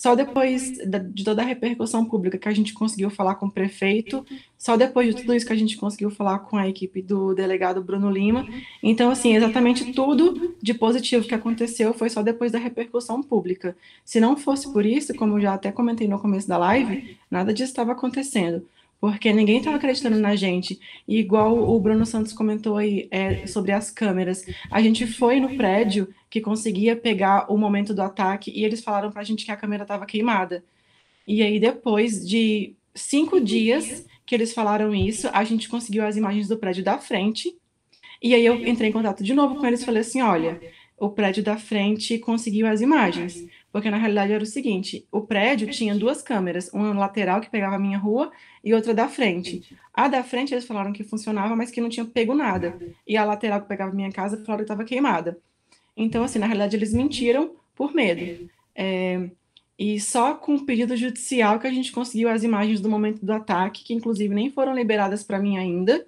Só depois de toda a repercussão pública que a gente conseguiu falar com o prefeito, só depois de tudo isso que a gente conseguiu falar com a equipe do delegado Bruno Lima. Então, assim, exatamente tudo de positivo que aconteceu foi só depois da repercussão pública. Se não fosse por isso, como eu já até comentei no começo da live, nada disso estava acontecendo porque ninguém estava acreditando na gente. E igual o Bruno Santos comentou aí é, sobre as câmeras, a gente foi no prédio que conseguia pegar o momento do ataque e eles falaram para a gente que a câmera estava queimada. E aí, depois de cinco dias que eles falaram isso, a gente conseguiu as imagens do prédio da frente. E aí eu entrei em contato de novo com eles e falei assim: olha, o prédio da frente conseguiu as imagens. Porque na realidade era o seguinte: o prédio tinha duas câmeras, uma lateral que pegava a minha rua e outra da frente. A da frente eles falaram que funcionava, mas que não tinha pego nada. E a lateral que pegava a minha casa falaram que estava queimada. Então, assim, na realidade eles mentiram por medo. É, e só com o pedido judicial que a gente conseguiu as imagens do momento do ataque, que inclusive nem foram liberadas para mim ainda.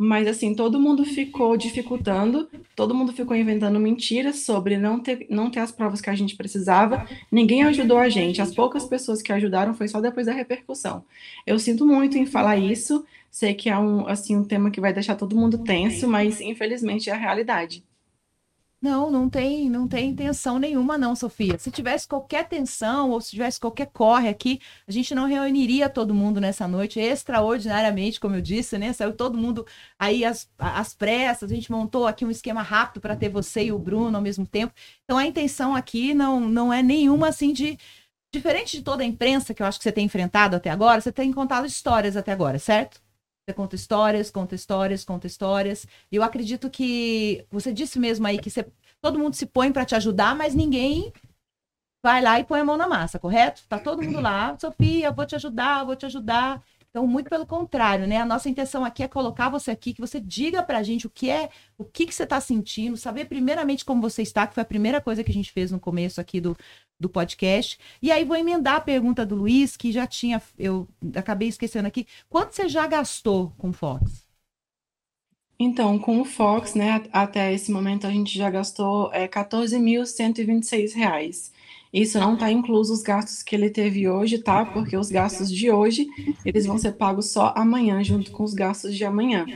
Mas assim, todo mundo ficou dificultando, todo mundo ficou inventando mentiras sobre não ter, não ter as provas que a gente precisava. Ninguém ajudou a gente. As poucas pessoas que ajudaram foi só depois da repercussão. Eu sinto muito em falar isso. Sei que é um, assim, um tema que vai deixar todo mundo tenso, mas infelizmente é a realidade. Não, não tem, não tem tensão nenhuma, não, Sofia. Se tivesse qualquer tensão ou se tivesse qualquer corre aqui, a gente não reuniria todo mundo nessa noite, extraordinariamente, como eu disse, né? Saiu todo mundo aí às, às pressas, a gente montou aqui um esquema rápido para ter você e o Bruno ao mesmo tempo. Então a intenção aqui não, não é nenhuma assim de. Diferente de toda a imprensa que eu acho que você tem enfrentado até agora, você tem contado histórias até agora, certo? Você conta histórias, conta histórias, conta histórias. E eu acredito que você disse mesmo aí que você, todo mundo se põe para te ajudar, mas ninguém vai lá e põe a mão na massa, correto? Tá todo mundo lá, Sofia, vou te ajudar, vou te ajudar. Então, muito pelo contrário, né? A nossa intenção aqui é colocar você aqui, que você diga pra gente o que é, o que, que você está sentindo, saber primeiramente como você está, que foi a primeira coisa que a gente fez no começo aqui do, do podcast. E aí vou emendar a pergunta do Luiz, que já tinha, eu acabei esquecendo aqui. Quanto você já gastou com o Fox? Então, com o Fox, né, até esse momento a gente já gastou é, 14.126 reais. Isso não está incluso os gastos que ele teve hoje, tá? Porque os gastos de hoje, eles vão ser pagos só amanhã, junto com os gastos de amanhã.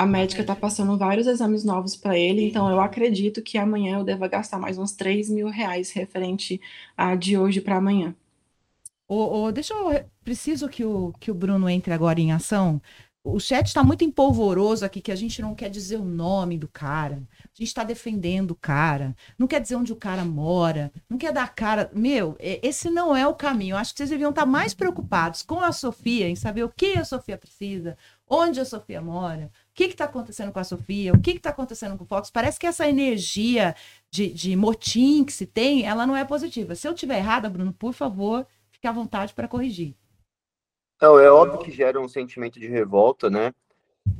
A médica está passando vários exames novos para ele, então eu acredito que amanhã eu deva gastar mais uns 3 mil reais referente a de hoje para amanhã. Oh, deixa eu. Preciso que o, que o Bruno entre agora em ação. O chat está muito empolvoroso aqui, que a gente não quer dizer o nome do cara. A gente está defendendo o cara. Não quer dizer onde o cara mora. Não quer dar cara. Meu, esse não é o caminho. Eu acho que vocês deviam estar tá mais preocupados com a Sofia, em saber o que a Sofia precisa, onde a Sofia mora, o que está acontecendo com a Sofia, o que está acontecendo com o Fox. Parece que essa energia de, de motim que se tem, ela não é positiva. Se eu tiver errada, Bruno, por favor, fique à vontade para corrigir. Não, é óbvio que gera um sentimento de revolta, né?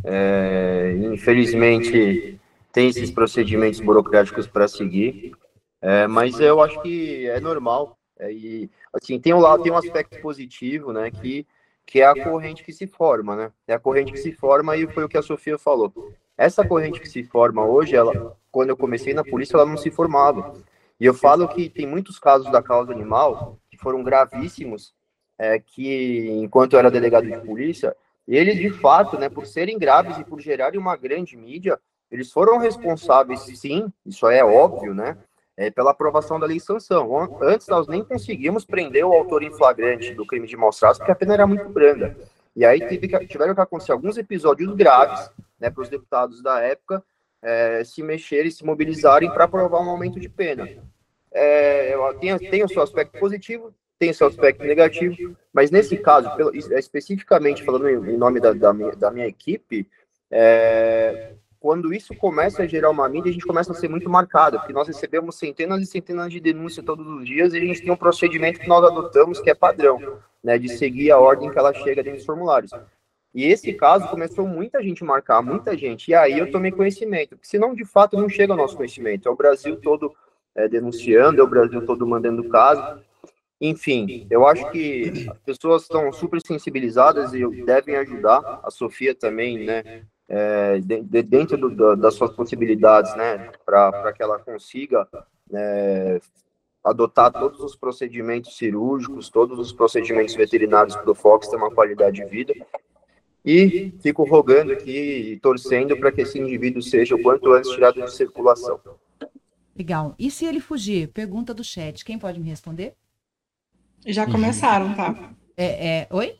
É, infelizmente, tem esses procedimentos burocráticos para seguir, é, mas eu acho que é normal. É, e, assim, tem um lado, tem um aspecto positivo, né? Que, que é a corrente que se forma, né? É a corrente que se forma e foi o que a Sofia falou. Essa corrente que se forma hoje, ela, quando eu comecei na polícia, ela não se formava. E eu falo que tem muitos casos da causa animal que foram gravíssimos é, que, enquanto eu era delegado de polícia, eles, de fato, né, por serem graves e por gerarem uma grande mídia, eles foram responsáveis, sim, isso é óbvio, né, é, pela aprovação da lei sanção. Antes, nós nem conseguimos prender o autor em flagrante do crime de maus tratos, porque a pena era muito branda. E aí que, tiveram que acontecer alguns episódios graves, né, para os deputados da época é, se mexerem, se mobilizarem para aprovar um aumento de pena. É, tem, tem o seu aspecto positivo, tem seu aspecto negativo, mas nesse caso, pelo, especificamente falando em nome da, da, minha, da minha equipe, é, quando isso começa a gerar uma mídia, a gente começa a ser muito marcado, porque nós recebemos centenas e centenas de denúncias todos os dias e a gente tem um procedimento que nós adotamos que é padrão, né, de seguir a ordem que ela chega dentro dos formulários. E esse caso começou muita gente marcar, muita gente. E aí eu tomei conhecimento, porque senão de fato não chega ao nosso conhecimento. É o Brasil todo é, denunciando, é o Brasil todo mandando caso. Enfim, eu acho que as pessoas estão super sensibilizadas e devem ajudar. A Sofia também, né? É, de, de dentro do, das suas possibilidades, né? Para que ela consiga é, adotar todos os procedimentos cirúrgicos, todos os procedimentos veterinários para o Fox ter uma qualidade de vida. E fico rogando aqui e torcendo para que esse indivíduo seja o quanto antes tirado de circulação. Legal. E se ele fugir? Pergunta do chat. Quem pode me responder? Já começaram, tá? É, é... Oi?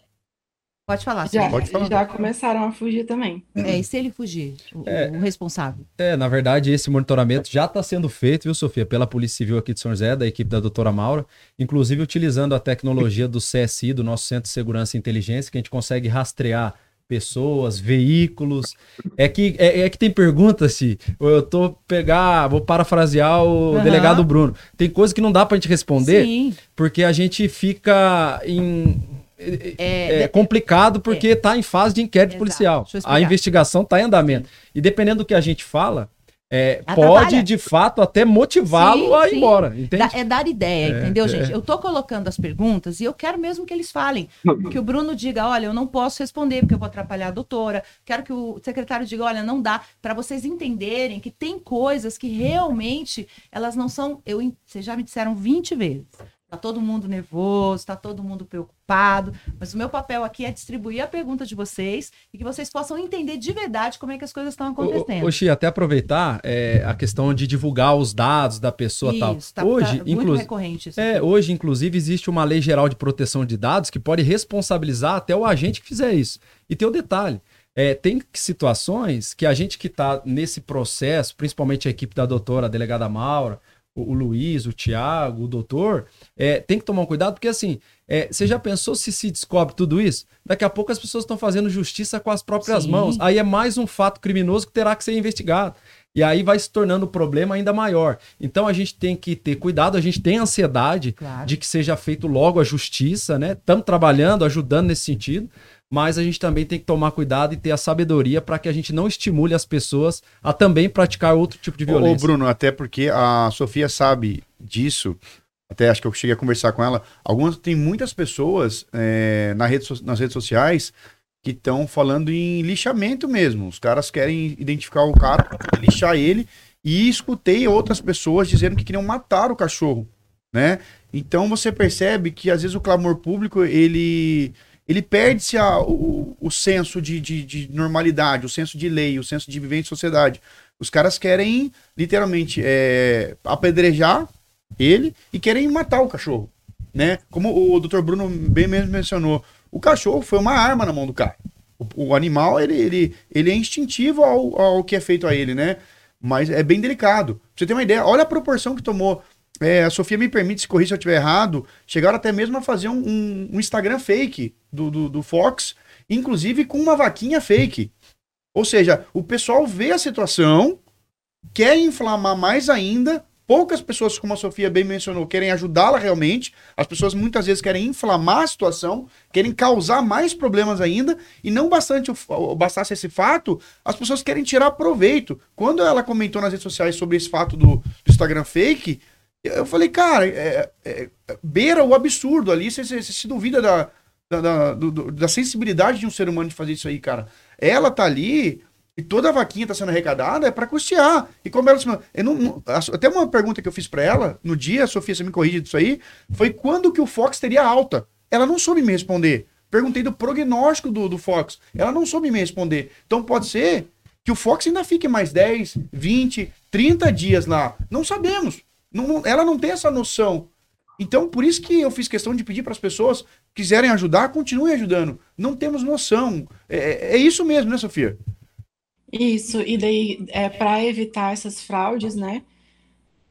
Pode falar. Já, Pode falar. já começaram a fugir também. É, e se ele fugir? O, É. o responsável? É, na verdade, esse monitoramento já está sendo feito, viu, Sofia, pela Polícia Civil aqui de São José, da equipe da doutora Maura, inclusive utilizando a tecnologia do CSI, do nosso Centro de Segurança e Inteligência, que a gente consegue rastrear pessoas, veículos. É que, é, é que tem perguntas, se eu tô pegar, vou parafrasear o Aham. delegado Bruno. Tem coisa que não dá pra gente responder, Sim. porque a gente fica em. É, É, complicado porque tá em fase de inquérito Exato. policial. A investigação tá em andamento. E dependendo do que a gente fala, é, pode de fato até motivá-lo a ir sim. embora. Entende? Dá- é dar ideia, É, entendeu, é. gente? Eu tô colocando as perguntas e eu quero mesmo que eles falem. Que o Bruno diga, olha, eu não posso responder porque eu vou atrapalhar a doutora. Quero que o secretário diga, olha, não dá. Para vocês entenderem que tem coisas que realmente elas não são. Eu, vocês já me disseram 20 vezes. Tá todo mundo nervoso, tá todo mundo preocupado, mas o meu papel aqui é distribuir a pergunta de vocês e que vocês possam entender de verdade como é que as coisas estão acontecendo. Ô, ô, Xi, até aproveitar é, a questão de divulgar os dados da pessoa e tal. Isso, tá, hoje, tá inclusive. recorrente isso. É, hoje, inclusive, existe uma lei geral de proteção de dados que pode responsabilizar até o agente que fizer isso. E tem o detalhe. é, tem situações que a gente que está nesse processo, principalmente a equipe da doutora, a delegada Maura, o, o Luiz, o Tiago, o doutor, é, tem que tomar um cuidado, porque assim, é, você já pensou se se descobre tudo isso? Daqui a pouco as pessoas estão fazendo justiça com as próprias Sim. mãos. Aí é mais um fato criminoso que terá que ser investigado. E aí vai se tornando o problema ainda maior. Então a gente tem que ter cuidado, a gente tem ansiedade Claro. de que seja feito logo a justiça, né? Estamos trabalhando, ajudando nesse sentido, mas a gente também tem que tomar cuidado e ter a sabedoria para que a gente não estimule as pessoas a também praticar outro tipo de Ô, violência. Bruno, até porque a Sofia sabe disso, até acho que eu cheguei a conversar com ela. Algumas tem muitas pessoas é, na rede nas redes sociais que estão falando em lixamento mesmo. Os caras querem identificar o cara, lixar ele. E escutei outras pessoas dizendo que queriam matar o cachorro, né? Então você percebe que às vezes o clamor público ele ele perde-se o, o senso de, de, de normalidade, o senso de lei, o senso de viver em sociedade. Os caras querem literalmente é, apedrejar ele e querem matar o cachorro, né? Como o Dr. Bruno bem mesmo mencionou, o cachorro foi uma arma na mão do cara. O, o animal ele, ele, ele é instintivo ao, ao que é feito a ele, né? Mas é bem delicado. Pra você ter uma ideia, olha a proporção que tomou. É, a Sofia me permite, se corrigir se eu estiver errado, chegaram até mesmo a fazer um, um- um Instagram fake do, do, do Fox, inclusive com uma vaquinha fake. Ou seja, o pessoal vê a situação, quer inflamar mais ainda. Poucas pessoas, como a Sofia bem mencionou, querem ajudá-la realmente. As pessoas muitas vezes querem inflamar a situação, querem causar mais problemas ainda. E não bastante bastasse esse fato, as pessoas querem tirar proveito. Quando ela comentou nas redes sociais sobre esse fato do, do Instagram fake, eu falei, cara, é, é- é- beira o absurdo ali. Você, você- você se duvida da, da, da- do- da sensibilidade de um ser humano de fazer isso aí, cara. Ela tá ali e toda a vaquinha tá sendo arrecadada é para custear. E como ela disse, eu não, não- a- até uma pergunta que eu fiz para ela no dia, Sofia, você me corrige disso aí, foi quando que o Fox teria alta? Ela não soube me responder. Perguntei do prognóstico do, do Fox. Ela não soube me responder. Então pode ser que o Fox ainda fique mais 10, 20, 30 dias lá. Não sabemos. Não- ela não tem essa noção. Então, por isso que eu fiz questão de pedir para as pessoas quiserem ajudar, continuem ajudando. Não temos noção. É, é isso mesmo, né, Sofia? Isso, e daí, é, para evitar essas fraudes, né,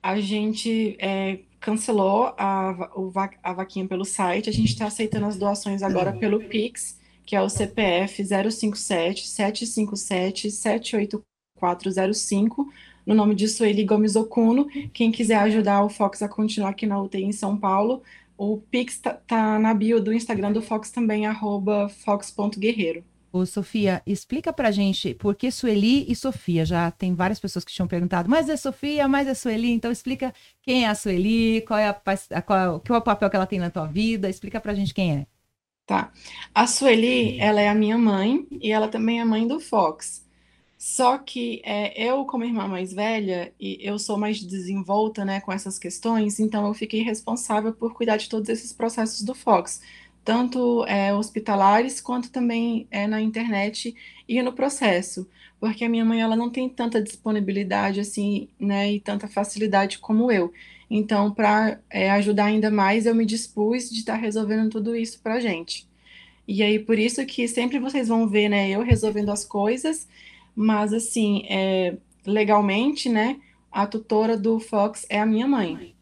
a gente é, cancelou a, o a vaquinha pelo site, a gente está aceitando as doações agora pelo Pix, que é o CPF 057 757 784 405, no nome de Sueli Gomes Okuno. Quem quiser ajudar o Fox a continuar aqui na UTI em São Paulo, o Pix tá, tá na bio do Instagram do Fox também, arroba fox.guerreiro. Ô, Sofia, explica pra gente por que Sueli e Sofia. Já tem várias pessoas que tinham perguntado, mas é Sofia, mas é Sueli. Então explica quem é a Sueli, qual é, a, qual, qual é o papel que ela tem na tua vida. Explica pra gente quem é. Tá. A Sueli, ela é a minha mãe e ela também é mãe do Fox. Só que é, eu, como irmã mais velha, e eu sou mais desenvolta, né, com essas questões, então eu fiquei responsável por cuidar de todos esses processos do Fox tanto é, hospitalares quanto também é, na internet e no processo, porque a minha mãe ela não tem tanta disponibilidade assim, né, e tanta facilidade como eu. Então, para é, ajudar ainda mais, eu me dispus de estar tá resolvendo tudo isso para gente. E aí, por isso que sempre vocês vão ver, né, eu resolvendo as coisas, mas assim, é, legalmente, né, a tutora do Fox é a minha mãe.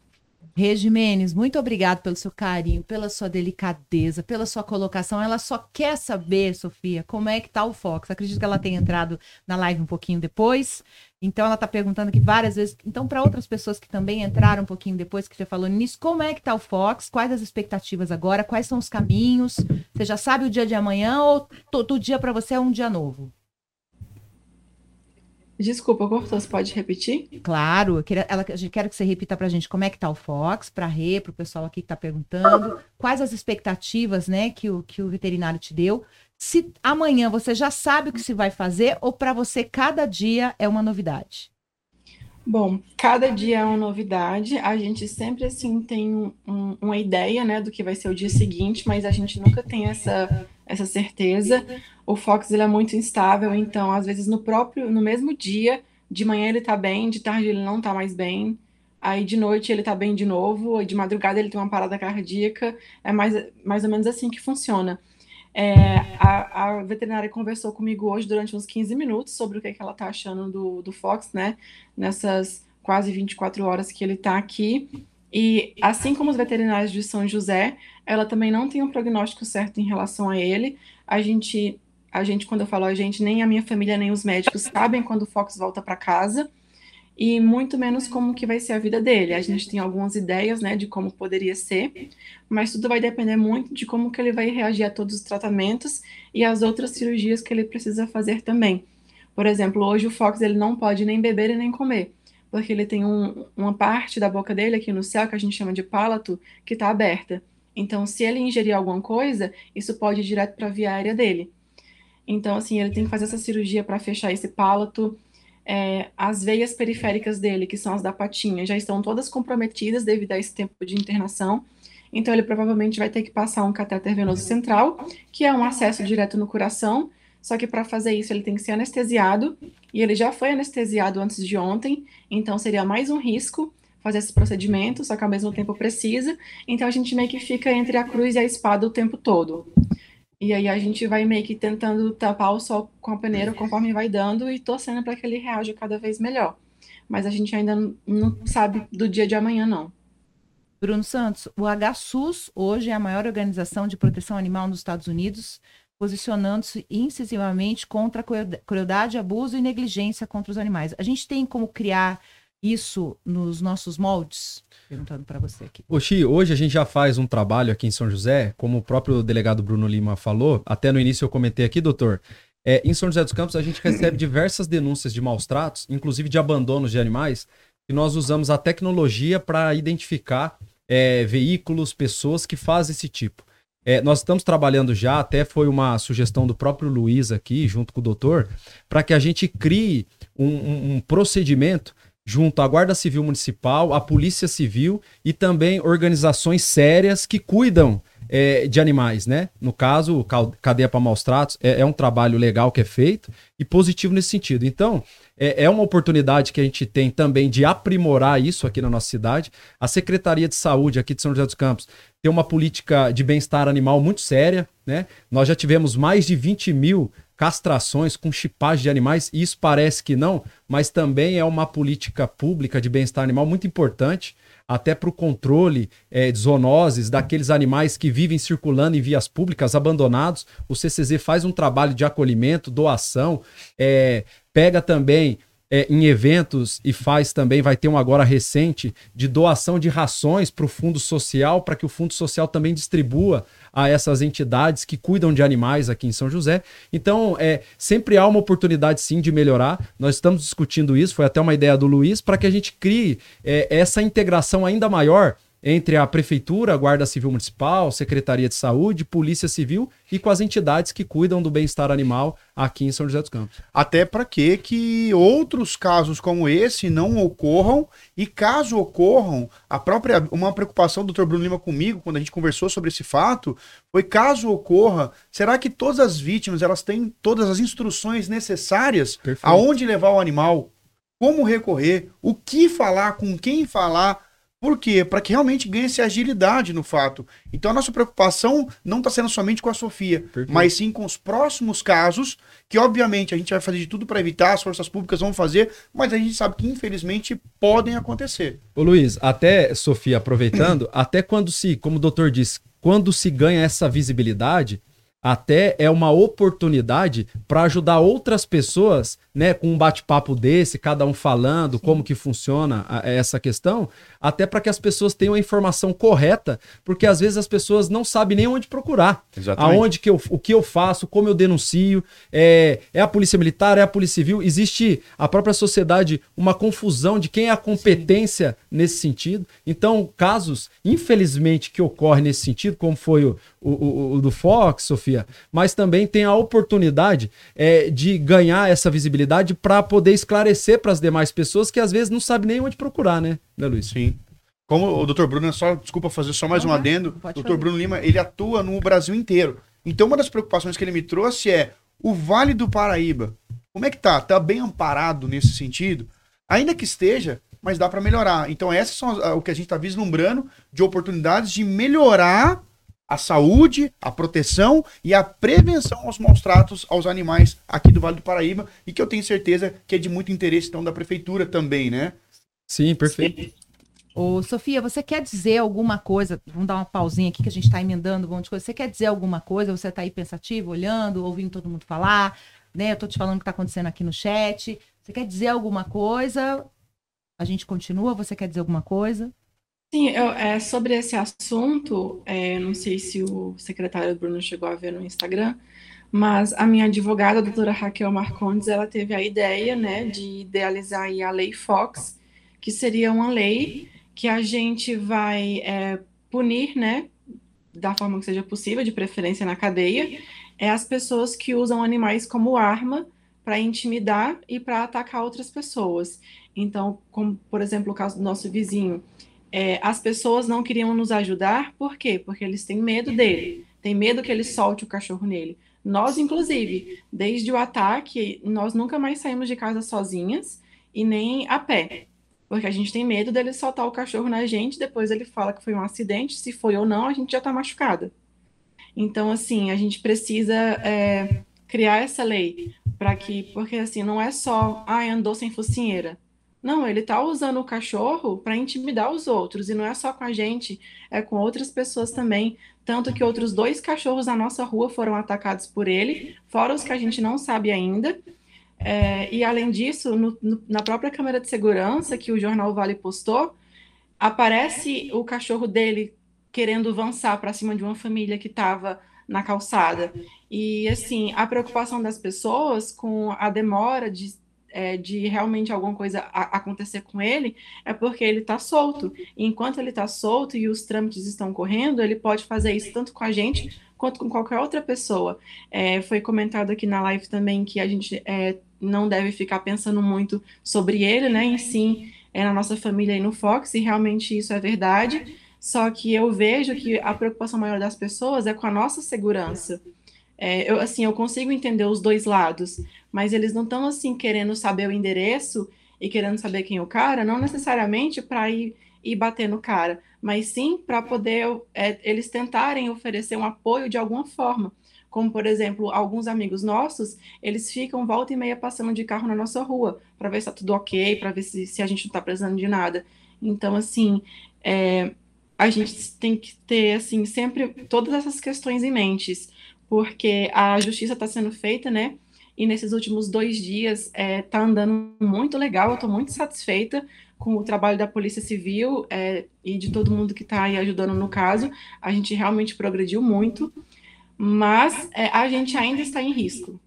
Regimenes, muito obrigado pelo seu carinho, pela sua delicadeza, pela sua colocação. Ela só quer saber, Sofia, como é que tá o Fox. Acredito que ela tenha entrado na live um pouquinho depois. Então ela está perguntando aqui várias vezes. Então, para outras pessoas que também entraram um pouquinho depois que você falou nisso, como é que tá o Fox? Quais as expectativas agora? Quais são os caminhos? Você já sabe o dia de amanhã ou todo dia para você é um dia novo? Desculpa, cortou, você pode repetir? Claro, eu quero, ela, eu quero que você repita para a gente como é que tá o Fox, para Rê, para o pessoal aqui que está perguntando, quais as expectativas né, que, o, que o veterinário te deu. Se amanhã você já sabe o que se vai fazer ou para você cada dia é uma novidade? Bom, cada dia é uma novidade. A gente sempre assim tem um, um, uma ideia, né, do que vai ser o dia seguinte, mas a gente nunca tem essa essa certeza. O Fox ele é muito instável, então às vezes no próprio, no mesmo dia, de manhã ele tá bem, de tarde ele não tá mais bem. Aí de noite ele tá bem de novo, de madrugada ele tem uma parada cardíaca. É mais, mais ou menos assim que funciona. É, a, a, veterinária conversou comigo hoje durante uns 15 minutos sobre o que, é que ela tá achando do, do Fox, né? Nessas quase 24 horas que ele tá aqui. E assim como os veterinários de São José, ela também não tem um prognóstico certo em relação a ele. A gente, a gente quando eu falo a gente, nem a minha família nem os médicos sabem quando o Fox volta para casa e muito menos como que vai ser a vida dele. A gente tem algumas ideias, né, de como poderia ser, mas tudo vai depender muito de como que ele vai reagir a todos os tratamentos e as outras cirurgias que ele precisa fazer também. Por exemplo, hoje o Fox ele não pode nem beber e nem comer porque ele tem um, uma parte da boca dele aqui no céu, que a gente chama de palato, que está aberta. Então, se ele ingerir alguma coisa, isso pode ir direto para a via aérea dele. Então, assim, ele tem que fazer essa cirurgia para fechar esse palato. É, as veias periféricas dele, que são as da patinha, já estão todas comprometidas devido a esse tempo de internação. Então, ele provavelmente vai ter que passar um catéter venoso central, que é um acesso direto no coração, só que para fazer isso ele tem que ser anestesiado, e ele já foi anestesiado antes de ontem, então seria mais um risco fazer esse procedimento, só que ao mesmo tempo precisa. Então a gente meio que fica entre a cruz e a espada o tempo todo. E aí a gente vai meio que tentando tapar o sol com a peneira conforme vai dando e torcendo para que ele reaja cada vez melhor. Mas a gente ainda não sabe do dia de amanhã, não. Bruno Santos, o HSUS hoje é a maior organização de proteção animal nos Estados Unidos posicionando-se incisivamente contra a crueldade, abuso e negligência contra os animais. A gente tem como criar isso nos nossos moldes? Perguntando para você aqui. Oxi, hoje a gente já faz um trabalho aqui em São José, como o próprio delegado Bruno Lima falou, até no início eu comentei aqui, doutor, é, em São José dos Campos a gente recebe diversas denúncias de maus tratos, inclusive de abandonos de animais, e nós usamos a tecnologia para identificar é, veículos, pessoas que fazem esse tipo. É, nós estamos trabalhando já, até foi uma sugestão do próprio Luiz aqui, junto com o doutor, para que a gente crie um, um, um procedimento junto à Guarda Civil Municipal, à Polícia Civil e também organizações sérias que cuidam é, de animais, né? No caso, cadeia para maus tratos é, é, um trabalho legal que é feito e positivo nesse sentido. Então, é, é uma oportunidade que a gente tem também de aprimorar isso aqui na nossa cidade. A Secretaria de Saúde aqui de São José dos Campos tem uma política de bem-estar animal muito séria, né? Nós já tivemos mais de 20 mil castrações com chipagem de animais, isso parece que não, mas também é uma política pública de bem-estar animal muito importante até para o controle é, de zoonoses daqueles animais que vivem circulando em vias públicas abandonados. O CCZ faz um trabalho de acolhimento, doação, é, pega também é, em eventos e faz também, vai ter um agora recente, de doação de rações para o Fundo Social, para que o Fundo Social também distribua a essas entidades que cuidam de animais aqui em São José. Então, é, sempre há uma oportunidade sim de melhorar. Nós estamos discutindo isso, foi até uma ideia do Luiz, para que a gente crie é, essa integração ainda maior entre a Prefeitura, a Guarda Civil Municipal, Secretaria de Saúde, Polícia Civil e com as entidades que cuidam do bem-estar animal aqui em São José dos Campos. Até para que que outros casos como esse não ocorram e caso ocorram, a própria uma preocupação do Dr. Bruno Lima comigo quando a gente conversou sobre esse fato, foi caso ocorra, será que todas as vítimas elas têm todas as instruções necessárias Perfeito. aonde levar o animal, como recorrer, o que falar, com quem falar, por quê? Para que realmente ganhe-se agilidade no fato. Então a nossa preocupação não está sendo somente com a Sofia, Perfeito. mas sim com os próximos casos, que obviamente a gente vai fazer de tudo para evitar, as forças públicas vão fazer, mas a gente sabe que infelizmente podem acontecer. Ô Luiz, até, Sofia, aproveitando, até quando se, como o doutor disse, quando se ganha essa visibilidade, até é uma oportunidade para ajudar outras pessoas, né, com um bate-papo desse, cada um falando Sim. como que funciona a, essa questão, até para que as pessoas tenham a informação correta, porque às vezes as pessoas não sabem nem onde procurar. Exatamente. Aonde que eu, o que eu faço, como eu denuncio, é, é a polícia militar, é a polícia civil, existe a própria sociedade uma confusão de quem é a competência Sim. nesse sentido. Então, casos, infelizmente, que ocorrem nesse sentido, como foi o, o, o, o do Fox, Sofia, mas também tem a oportunidade é, de ganhar essa visibilidade para poder esclarecer para as demais pessoas que às vezes não sabem nem onde procurar, né, né Luiz? Sim. Como o Dr. Bruno, só, desculpa fazer só mais um adendo, o Dr. Bruno Lima, ele atua no Brasil inteiro. Então, uma das preocupações que ele me trouxe é o Vale do Paraíba. Como é que tá? Tá bem amparado nesse sentido? Ainda que esteja, mas dá para melhorar. Então, essas são as, o que a gente está vislumbrando de oportunidades de melhorar a saúde, a proteção e a prevenção aos maus tratos aos animais aqui do Vale do Paraíba e que eu tenho certeza que é de muito interesse então da prefeitura também, né? Sim, perfeito. Sim. Ô, Sofia, você quer dizer alguma coisa? Vamos dar uma pausinha aqui que a gente está emendando um monte de coisa. Você quer dizer alguma coisa? Você está aí pensativo, olhando, ouvindo todo mundo falar, né? Eu tô te falando o que está acontecendo aqui no chat. Você quer dizer alguma coisa? A gente continua? Você quer dizer alguma coisa? Sim, eu, é, sobre esse assunto, é, não sei se o secretário Bruno chegou a ver no Instagram, mas a minha advogada, a doutora Raquel Marcondes, ela teve a ideia, né, de idealizar a Lei Fox, que seria uma lei que a gente vai é, punir, né, da forma que seja possível, de preferência na cadeia, é as pessoas que usam animais como arma para intimidar e para atacar outras pessoas. Então, como por exemplo o caso do nosso vizinho, é, as pessoas não queriam nos ajudar, por quê? Porque eles têm medo dele, tem medo que ele solte o cachorro nele. Nós, inclusive, desde o ataque, nós nunca mais saímos de casa sozinhas e nem a pé. Porque a gente tem medo dele soltar o cachorro na gente, depois ele fala que foi um acidente, se foi ou não, a gente já está machucada. Então, assim, a gente precisa é, criar essa lei para que, porque assim, não é só, ah, andou sem focinheira. Não, ele está usando o cachorro para intimidar os outros, e não é só com a gente, é com outras pessoas também. Tanto que outros dois cachorros na nossa rua foram atacados por ele, fora os que a gente não sabe ainda. É, e além disso, no, no, na própria câmera de segurança que o jornal Vale postou, aparece o cachorro dele querendo avançar para cima de uma família que estava na calçada. E assim, a preocupação das pessoas com a demora de, é, de realmente alguma coisa acontecer com ele é porque ele está solto. E enquanto ele está solto e os trâmites estão correndo, ele pode fazer isso tanto com a gente quanto com qualquer outra pessoa. É, foi comentado aqui na live também que a gente é, não deve ficar pensando muito sobre ele, né? Em sim, é na nossa família e no Fox, e realmente isso é verdade. Só que eu vejo que a preocupação maior das pessoas é com a nossa segurança. É, eu, assim, eu consigo entender os dois lados, mas eles não estão assim querendo saber o endereço e querendo saber quem é o cara, não necessariamente para ir, ir bater no cara, mas sim para poder é, eles tentarem oferecer um apoio de alguma forma como por exemplo, alguns amigos nossos, eles ficam volta e meia passando de carro na nossa rua para ver se está tudo ok, para ver se, se a gente não está precisando de nada. Então, assim, é, a gente tem que ter assim sempre todas essas questões em mente, porque a justiça está sendo feita, né? E nesses últimos dois dias é, tá andando muito legal, eu estou muito satisfeita com o trabalho da Polícia Civil é, e de todo mundo que está aí ajudando no caso. A gente realmente progrediu muito, mas é, a gente ainda está em risco.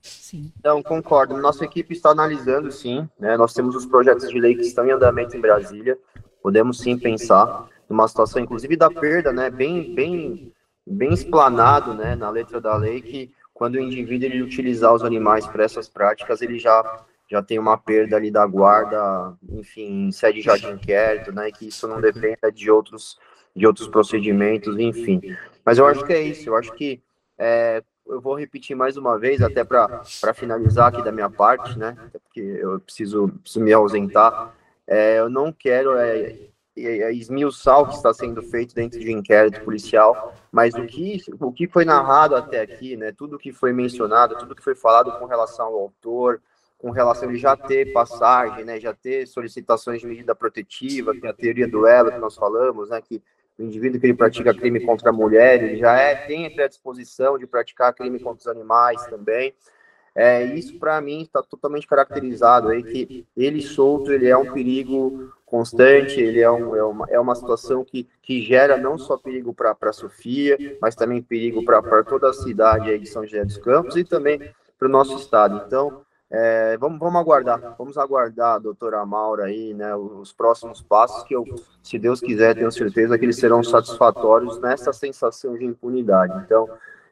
Sim. Então, concordo. Nossa equipe está analisando, sim. Né? Nós temos os projetos de lei que estão em andamento em Brasília. Podemos sim pensar numa situação, inclusive da perda, né? bem, bem, bem explanado né? na letra da lei, que quando o indivíduo ele utilizar os animais para essas práticas, ele já já tem uma perda ali da guarda, enfim, sede já de inquérito, né, que isso não dependa de outros de outros procedimentos, enfim. Mas eu acho que é isso, eu acho que é, eu vou repetir mais uma vez, até para finalizar aqui da minha parte, né, porque eu preciso, preciso me ausentar, é, eu não quero é, esmiuçar o que está sendo feito dentro de um inquérito policial, mas o que, o que foi narrado até aqui, né, tudo que foi mencionado, tudo que foi falado com relação ao autor, com relação a já ter passagem, né, já ter solicitações de medida protetiva, que é a teoria do elo que nós falamos, né, que o indivíduo que ele pratica crime contra a mulher, ele já é, tem a predisposição de praticar crime contra os animais também. É, isso para mim está totalmente caracterizado aí que ele solto ele é um perigo constante, ele é, um, é, uma, é uma situação que, que gera não só perigo para a Sofia, mas também perigo para toda a cidade aí de São José dos Campos e também para o nosso estado. Então, é, vamos, vamos aguardar, vamos aguardar, doutora Maura, aí, né, os próximos passos que eu, se Deus quiser, tenho certeza que eles serão satisfatórios nessa sensação de impunidade. Então,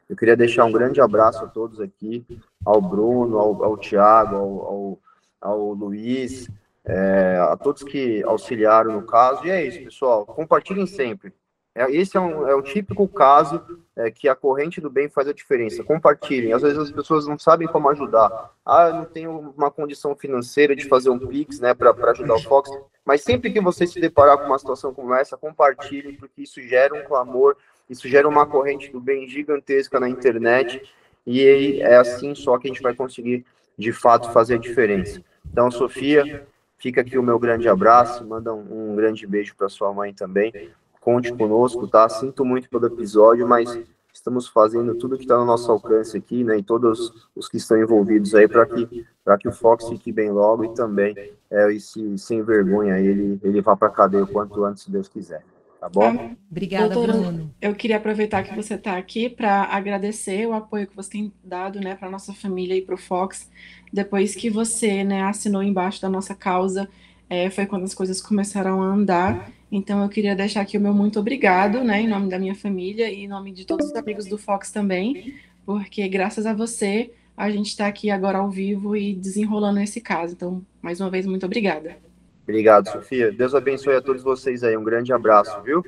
eu queria deixar um grande abraço a todos aqui, ao Bruno, ao, ao Tiago, ao, ao, ao, Luiz, é, a todos que auxiliaram no caso. E é isso, pessoal. Compartilhem sempre. É, esse é um, é um típico caso é, que a corrente do bem faz a diferença. Compartilhem. Às vezes as pessoas não sabem como ajudar. Ah, eu não tenho uma condição financeira de fazer um Pix né, para ajudar o Fox. Mas sempre que você se deparar com uma situação como essa, compartilhe, porque isso gera um clamor, isso gera uma corrente do bem gigantesca na internet. E é assim só que a gente vai conseguir, de fato, fazer a diferença. Então, Sofia, fica aqui o meu grande abraço. Manda um, um grande beijo para sua mãe também conte conosco, tá? Sinto muito pelo episódio, mas estamos fazendo tudo que está no nosso alcance aqui, né? E todos os que estão envolvidos aí para que para que o Fox fique bem logo e também é, esse, sem vergonha ele ele vá para cadeia o quanto antes, Deus quiser. Tá bom? Obrigada, Doutora, Bruno. Eu queria aproveitar que você está aqui para agradecer o apoio que você tem dado, né, para nossa família e para o Fox. Depois que você, né, assinou embaixo da nossa causa, é, foi quando as coisas começaram a andar. Então eu queria deixar aqui o meu muito obrigado, né, em nome da minha família e em nome de todos os amigos do Fox também, porque graças a você a gente está aqui agora ao vivo e desenrolando esse caso. Então, mais uma vez, muito obrigada. Obrigado, Sofia. Deus abençoe a todos vocês aí. Um grande abraço, viu?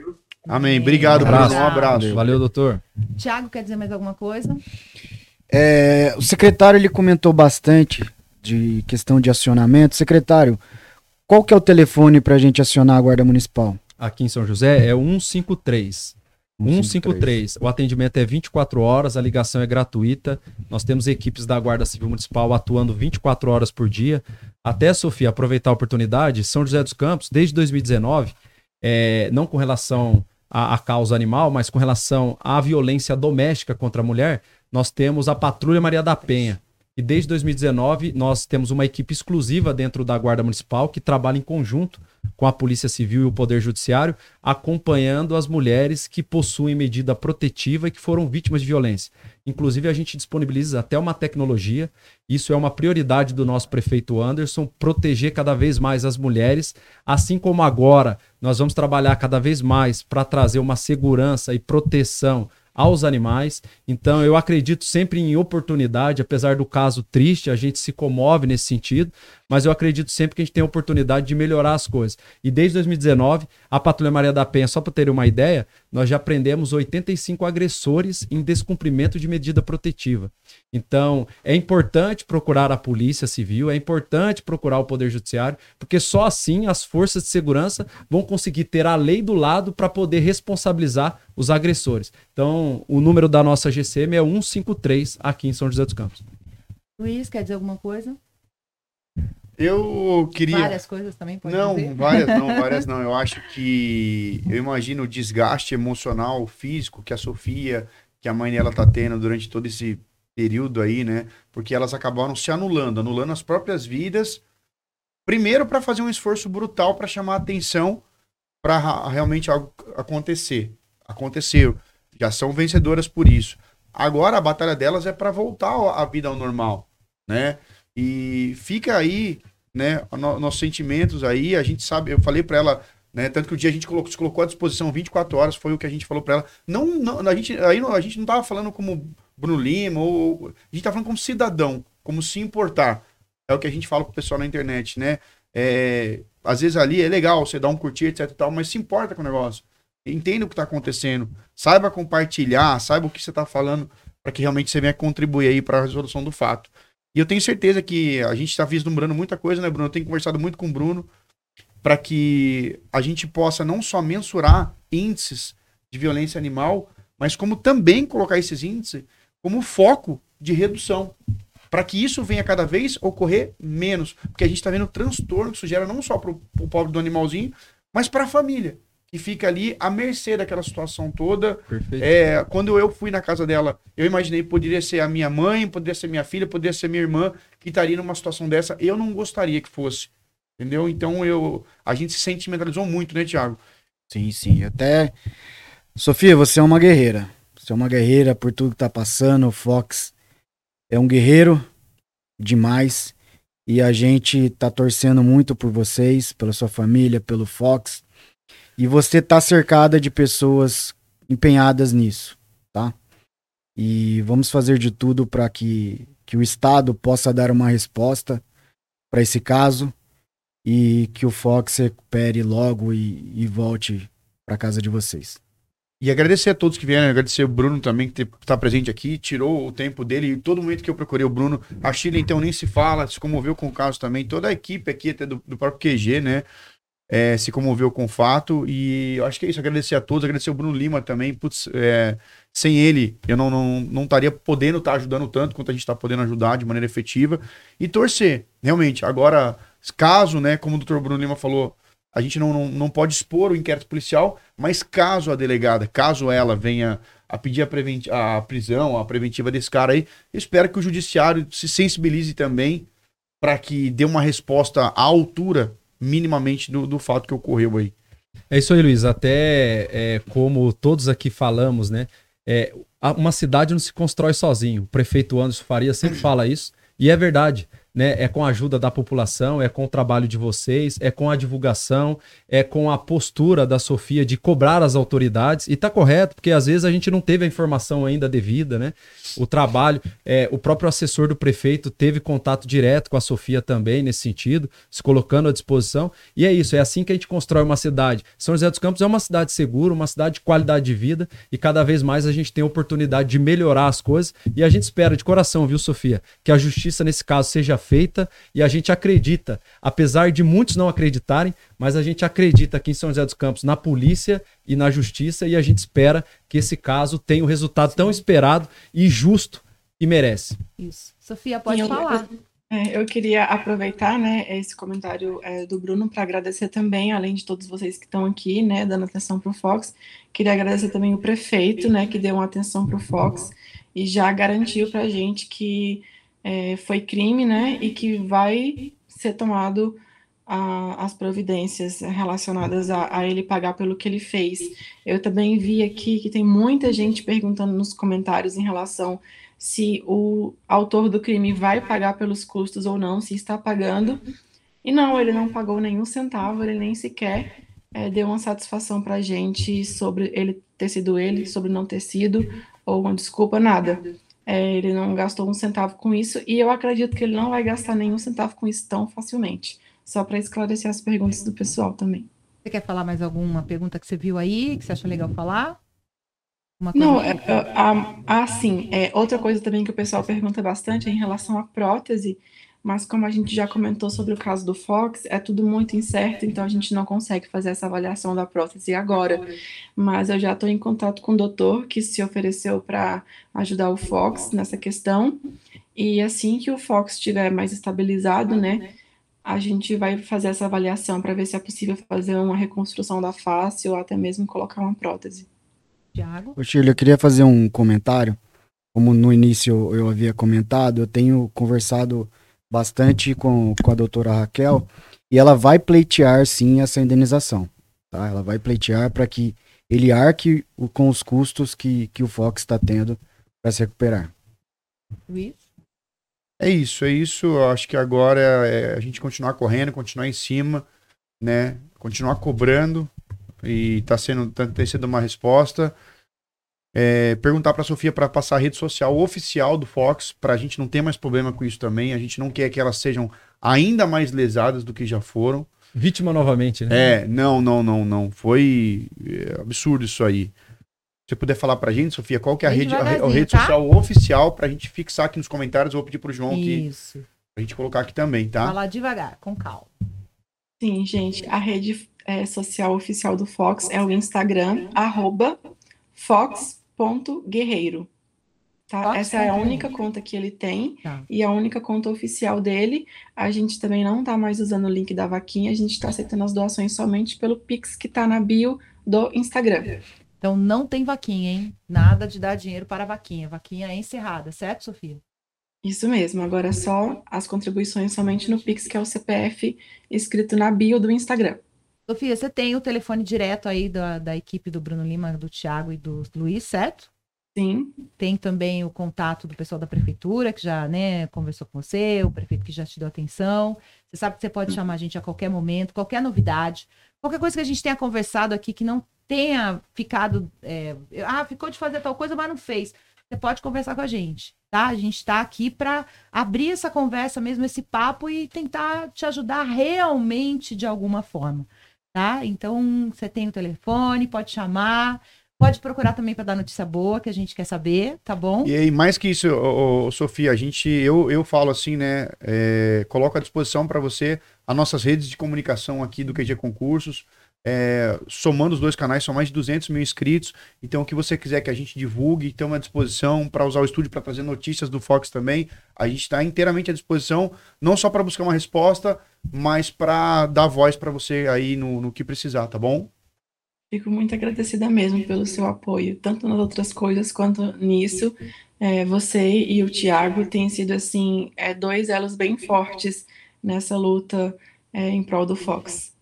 Amém. Obrigado, um abraço. Bruno. Um abraço. Valeu, doutor. Tiago, quer dizer mais alguma coisa? É, o secretário ele comentou bastante de questão de acionamento. Secretário, qual que é o telefone para a gente acionar a Guarda Municipal? Aqui em São José é 153. 153. O atendimento é 24 horas, a ligação é gratuita. Nós temos equipes da Guarda Civil Municipal atuando 24 horas por dia. Até, Sofia, aproveitar a oportunidade, São José dos Campos, desde 2019, é, não com relação à, à causa animal, mas com relação à violência doméstica contra a mulher, nós temos a Patrulha Maria da Penha. E desde 2019 nós temos uma equipe exclusiva dentro da Guarda Municipal que trabalha em conjunto com a Polícia Civil e o Poder Judiciário, acompanhando as mulheres que possuem medida protetiva e que foram vítimas de violência. Inclusive, a gente disponibiliza até uma tecnologia, isso é uma prioridade do nosso prefeito Anderson, proteger cada vez mais as mulheres, assim como agora nós vamos trabalhar cada vez mais para trazer uma segurança e proteção aos animais. Então, eu acredito sempre em oportunidade, apesar do caso triste, a gente se comove nesse sentido, mas eu acredito sempre que a gente tem a oportunidade de melhorar as coisas. E desde 2019, a Patrulha Maria da Penha, só para ter uma ideia, nós já prendemos 85 agressores em descumprimento de medida protetiva. Então, é importante procurar a Polícia Civil, é importante procurar o Poder Judiciário, porque só assim as forças de segurança vão conseguir ter a lei do lado para poder responsabilizar os agressores. Então, o número da nossa GCM é 153 aqui em São José dos Campos. Luiz, quer dizer alguma coisa? Eu queria. Várias coisas também, pode Não, dizer? várias não, várias não. Eu acho que. Eu imagino o desgaste emocional, físico que a Sofia, que a mãe dela tá tendo durante todo esse período aí, né? Porque elas acabaram se anulando, anulando as próprias vidas. Primeiro para fazer um esforço brutal para chamar atenção para realmente algo acontecer. Aconteceu. Já são vencedoras por isso. Agora a batalha delas é para voltar à vida ao normal, né? E fica aí, né, no, nossos sentimentos aí, a gente sabe, eu falei para ela, né, tanto que o dia a gente colocou, se colocou à disposição 24 horas, foi o que a gente falou para ela. Não, não, a gente aí a gente não tava falando como Bruno Lima ou a gente tá falando como cidadão, como se importar. É o que a gente fala pro pessoal na internet, né? É, às vezes ali é legal você dar um curtir, etc e tal, mas se importa com o negócio. Entenda o que está acontecendo. Saiba compartilhar, saiba o que você está falando para que realmente você venha contribuir aí para a resolução do fato. E eu tenho certeza que a gente está vislumbrando muita coisa, né, Bruno? Eu tenho conversado muito com o Bruno para que a gente possa não só mensurar índices de violência animal, mas como também colocar esses índices como foco de redução para que isso venha cada vez ocorrer menos. Porque a gente está vendo o transtorno que isso gera não só para o pobre do animalzinho, mas para a família, que fica ali à mercê daquela situação toda. É, quando eu fui na casa dela, eu imaginei que poderia ser a minha mãe, poderia ser minha filha, poderia ser minha irmã, que estaria numa situação dessa. Eu não gostaria que fosse. Entendeu? Então eu, a gente se sentimentalizou muito, né, Tiago? Sim, sim. Até. Sofia, você é uma guerreira. Você é uma guerreira por tudo que tá passando. O Fox é um guerreiro demais e a gente tá torcendo muito por vocês, pela sua família, pelo Fox. E você tá cercada de pessoas empenhadas nisso, tá? E vamos fazer de tudo para que, que o Estado possa dar uma resposta para esse caso e que o Fox recupere logo e, e volte para casa de vocês. E agradecer a todos que vieram, agradecer o Bruno também, que está presente aqui, tirou o tempo dele. E todo momento que eu procurei o Bruno, a Chile então nem se fala, se comoveu com o caso também. Toda a equipe aqui, até do, do próprio QG, né? É, se comoveu com o fato. E eu acho que é isso, agradecer a todos, agradecer o Bruno Lima também. Putz, é, sem ele, eu não, não, não estaria podendo estar tá ajudando tanto quanto a gente está podendo ajudar de maneira efetiva. E torcer, realmente. Agora, caso, né, como o doutor Bruno Lima falou, a gente não, não, não pode expor o inquérito policial, mas caso a delegada, caso ela venha a pedir a, a prisão, a preventiva desse cara aí, espero que o judiciário se sensibilize também para que dê uma resposta à altura, minimamente, do, do fato que ocorreu aí. É isso aí, Luiz. Até é, como todos aqui falamos, né? É, uma cidade não se constrói sozinho. O prefeito Anderson Faria sempre fala isso, e é verdade né? É com a ajuda da população, é com o trabalho de vocês, é com a divulgação, é com a postura da Sofia de cobrar as autoridades. E tá correto, porque às vezes a gente não teve a informação ainda devida, né? O trabalho, é, o próprio assessor do prefeito teve contato direto com a Sofia também nesse sentido, se colocando à disposição. E é isso, é assim que a gente constrói uma cidade. São José dos Campos é uma cidade segura, uma cidade de qualidade de vida, e cada vez mais a gente tem a oportunidade de melhorar as coisas. E a gente espera de coração, viu, Sofia, que a justiça nesse caso seja feita e a gente acredita, apesar de muitos não acreditarem, mas a gente acredita aqui em São José dos Campos na polícia e na justiça e a gente espera que esse caso tenha o resultado Sim. tão esperado e justo que merece. Isso. Sofia, pode eu, falar. É, eu queria aproveitar né, esse comentário é, do Bruno para agradecer também, além de todos vocês que estão aqui, né, dando atenção para o Fox, queria agradecer também o prefeito, né, que deu uma atenção para o Fox e já garantiu para a gente que é, foi crime, né, e que vai ser tomado a, as providências relacionadas a, a, ele pagar pelo que ele fez. Eu também vi aqui que tem muita gente perguntando nos comentários em relação se o autor do crime vai pagar pelos custos ou não, se está pagando. E não, ele não pagou nenhum centavo, ele nem sequer é, deu uma satisfação para a gente sobre ele ter sido ele, sobre não ter sido, ou uma desculpa, nada. É, ele não gastou um centavo com isso e eu acredito que ele não vai gastar nenhum centavo com isso tão facilmente. Só para esclarecer as perguntas do pessoal também. Você quer falar mais alguma pergunta que você viu aí, que você acha legal falar? não, é, assim, é, outra coisa também que o pessoal pergunta bastante é em relação à prótese mas como a gente já comentou sobre o caso do Fox, é tudo muito incerto, então a gente não consegue fazer essa avaliação da prótese agora. Mas eu já estou em contato com o doutor que se ofereceu para ajudar o Fox nessa questão. E assim que o Fox estiver mais estabilizado, né, a gente vai fazer essa avaliação para ver se é possível fazer uma reconstrução da face ou até mesmo colocar uma prótese. Tiago? Ô, Shirley, eu queria fazer um comentário como no início eu, eu havia comentado, eu tenho conversado bastante com, com a doutora Raquel e ela vai pleitear sim essa indenização. Tá? Ela vai pleitear para que ele arque o, com os custos que, que o Fox está tendo para se recuperar. Luiz? É isso, é isso. Eu acho que agora é a gente continuar correndo, continuar em cima, né? Continuar cobrando e tá sendo tá, tem sido uma resposta. É, perguntar para a Sofia para passar a rede social oficial do Fox, para a gente não ter mais problema com isso também. A gente não quer que elas sejam ainda mais lesadas do que já foram. Vítima novamente, né? É, não, não, não, não. Foi é, absurdo isso aí. Se você puder falar pra gente, Sofia, qual que é a rede, a, a rede tá? social oficial pra gente fixar aqui nos comentários. Eu vou pedir pro João aqui, Isso. pra gente colocar aqui também, tá? Falar devagar, com calma. Sim, gente, a rede é, social oficial do Fox é o Instagram, arroba fox.guerreiro. Tá? Fox Essa é a ponto única guerreiro. conta que ele tem Tá. e a única conta oficial dele. A gente também não tá mais usando o link da vaquinha, a gente tá aceitando as doações somente pelo Pix que tá na bio do Instagram. Então não tem vaquinha, hein? Nada de dar dinheiro para a vaquinha. Vaquinha é encerrada, certo, Sofia? Isso mesmo, agora é só as contribuições somente no Pix, que é o CPF escrito na bio do Instagram. Sofia, você tem o telefone direto aí da, da equipe do Bruno Lima, do Thiago e do Luiz, certo? Sim, Tem também o contato do pessoal da prefeitura, que já né, conversou com você, o prefeito que já te deu atenção. Você sabe que você pode chamar a gente a qualquer momento, qualquer novidade, qualquer coisa que a gente tenha conversado aqui que não tenha ficado. é, ah, ficou de fazer tal coisa, mas não fez. Você pode conversar com a gente, tá? A gente está aqui para abrir essa conversa mesmo, esse papo e tentar te ajudar realmente de alguma forma, tá? Então, você tem o telefone, pode chamar. Pode procurar também para dar notícia boa, que a gente quer saber, tá bom? E aí, mais que isso, ô, ô, Sofia, a gente, eu, eu falo assim, né? É, coloco à disposição para você as nossas redes de comunicação aqui do QG Concursos. É, somando os dois canais, são mais de 200 mil inscritos. Então, o que você quiser que a gente divulgue, estamos à disposição para usar o estúdio para trazer notícias do Fox também. A gente está inteiramente à disposição, não só para buscar uma resposta, mas para dar voz para você aí no, no que precisar, tá bom? Fico muito agradecida mesmo pelo seu apoio, tanto nas outras coisas quanto nisso. É, você e o Thiago têm sido, assim, é, dois elos bem fortes nessa luta é, em prol do Fox.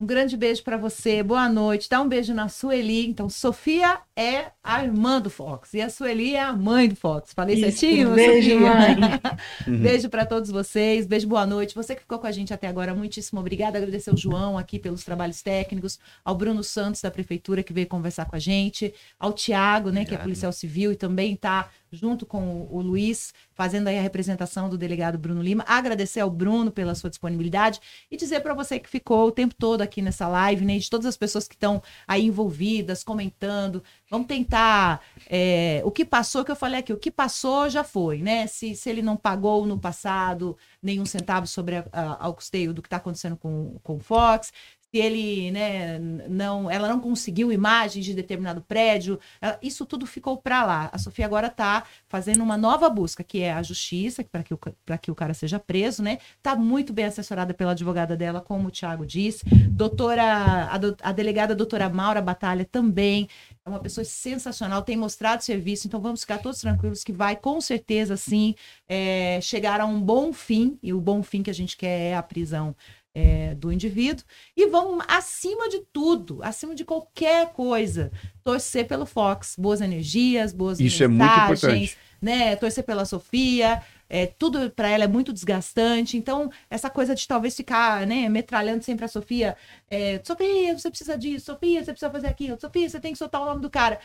Um grande beijo para você, boa noite. Dá um beijo na Sueli. Então, Sofia é a irmã do Fox e a Sueli é a mãe do Fox. Falei Isso, certinho, beijo, mãe. Beijo para todos vocês, beijo, boa noite. Você que ficou com a gente até agora, muitíssimo obrigada. Agradecer ao João aqui pelos trabalhos técnicos, ao Bruno Santos da Prefeitura que veio conversar com a gente, ao Tiago, né, que é policial civil e também está junto com o o Luiz, fazendo aí a representação do delegado Bruno Lima. Agradecer ao Bruno pela sua disponibilidade e dizer para você que ficou o tempo todo aqui nessa live, né, de todas as pessoas que estão aí envolvidas, comentando. Vamos tentar é, o que passou, que eu falei aqui, o que passou já foi, né? Se, se ele não pagou no passado nenhum centavo sobre a, a- ao custeio do que está acontecendo com, com o Fox, se ele, né, não, ela não conseguiu imagens de determinado prédio, ela- isso tudo ficou para lá. A Sofia agora está fazendo uma nova busca, que é a justiça, para que, o que o cara seja preso, né? Está muito bem assessorada pela advogada dela, como o Thiago disse. Doutora, a, do- a delegada doutora Maura Batalha também é uma pessoa sensacional, tem mostrado serviço, então vamos ficar todos tranquilos que vai com certeza sim é, chegar a um bom fim, e o bom fim que a gente quer é a prisão é, do indivíduo. E vamos, acima de tudo, acima de qualquer coisa, torcer pelo Fox. Boas energias, boas Isso é muito importante. né? Torcer pela Sofia. É, tudo para ela é muito desgastante. Então, essa coisa de talvez ficar, né, metralhando sempre a Sofia. é, Sofia, você precisa disso. Sofia, você precisa fazer aquilo. Sofia, você tem que soltar o nome do cara.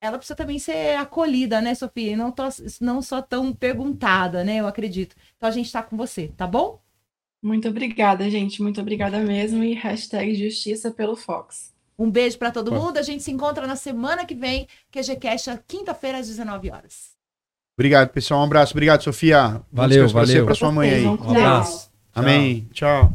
Ela precisa também ser acolhida, né, Sofia? E não, tô- não só tão perguntada, né? Eu acredito. Então, a gente tá com você, tá bom? Muito obrigada, gente. Muito obrigada mesmo. E hashtag justiça pelo Fox. Um beijo para todo Bom. mundo. A gente se encontra na semana que vem, QGCast, quinta-feira, às 19 horas. Obrigado, pessoal. Um abraço. Obrigado, Sofia. Valeu, descanso pra você, valeu. pra sua mãe aí. Um abraço. Amém. Tchau.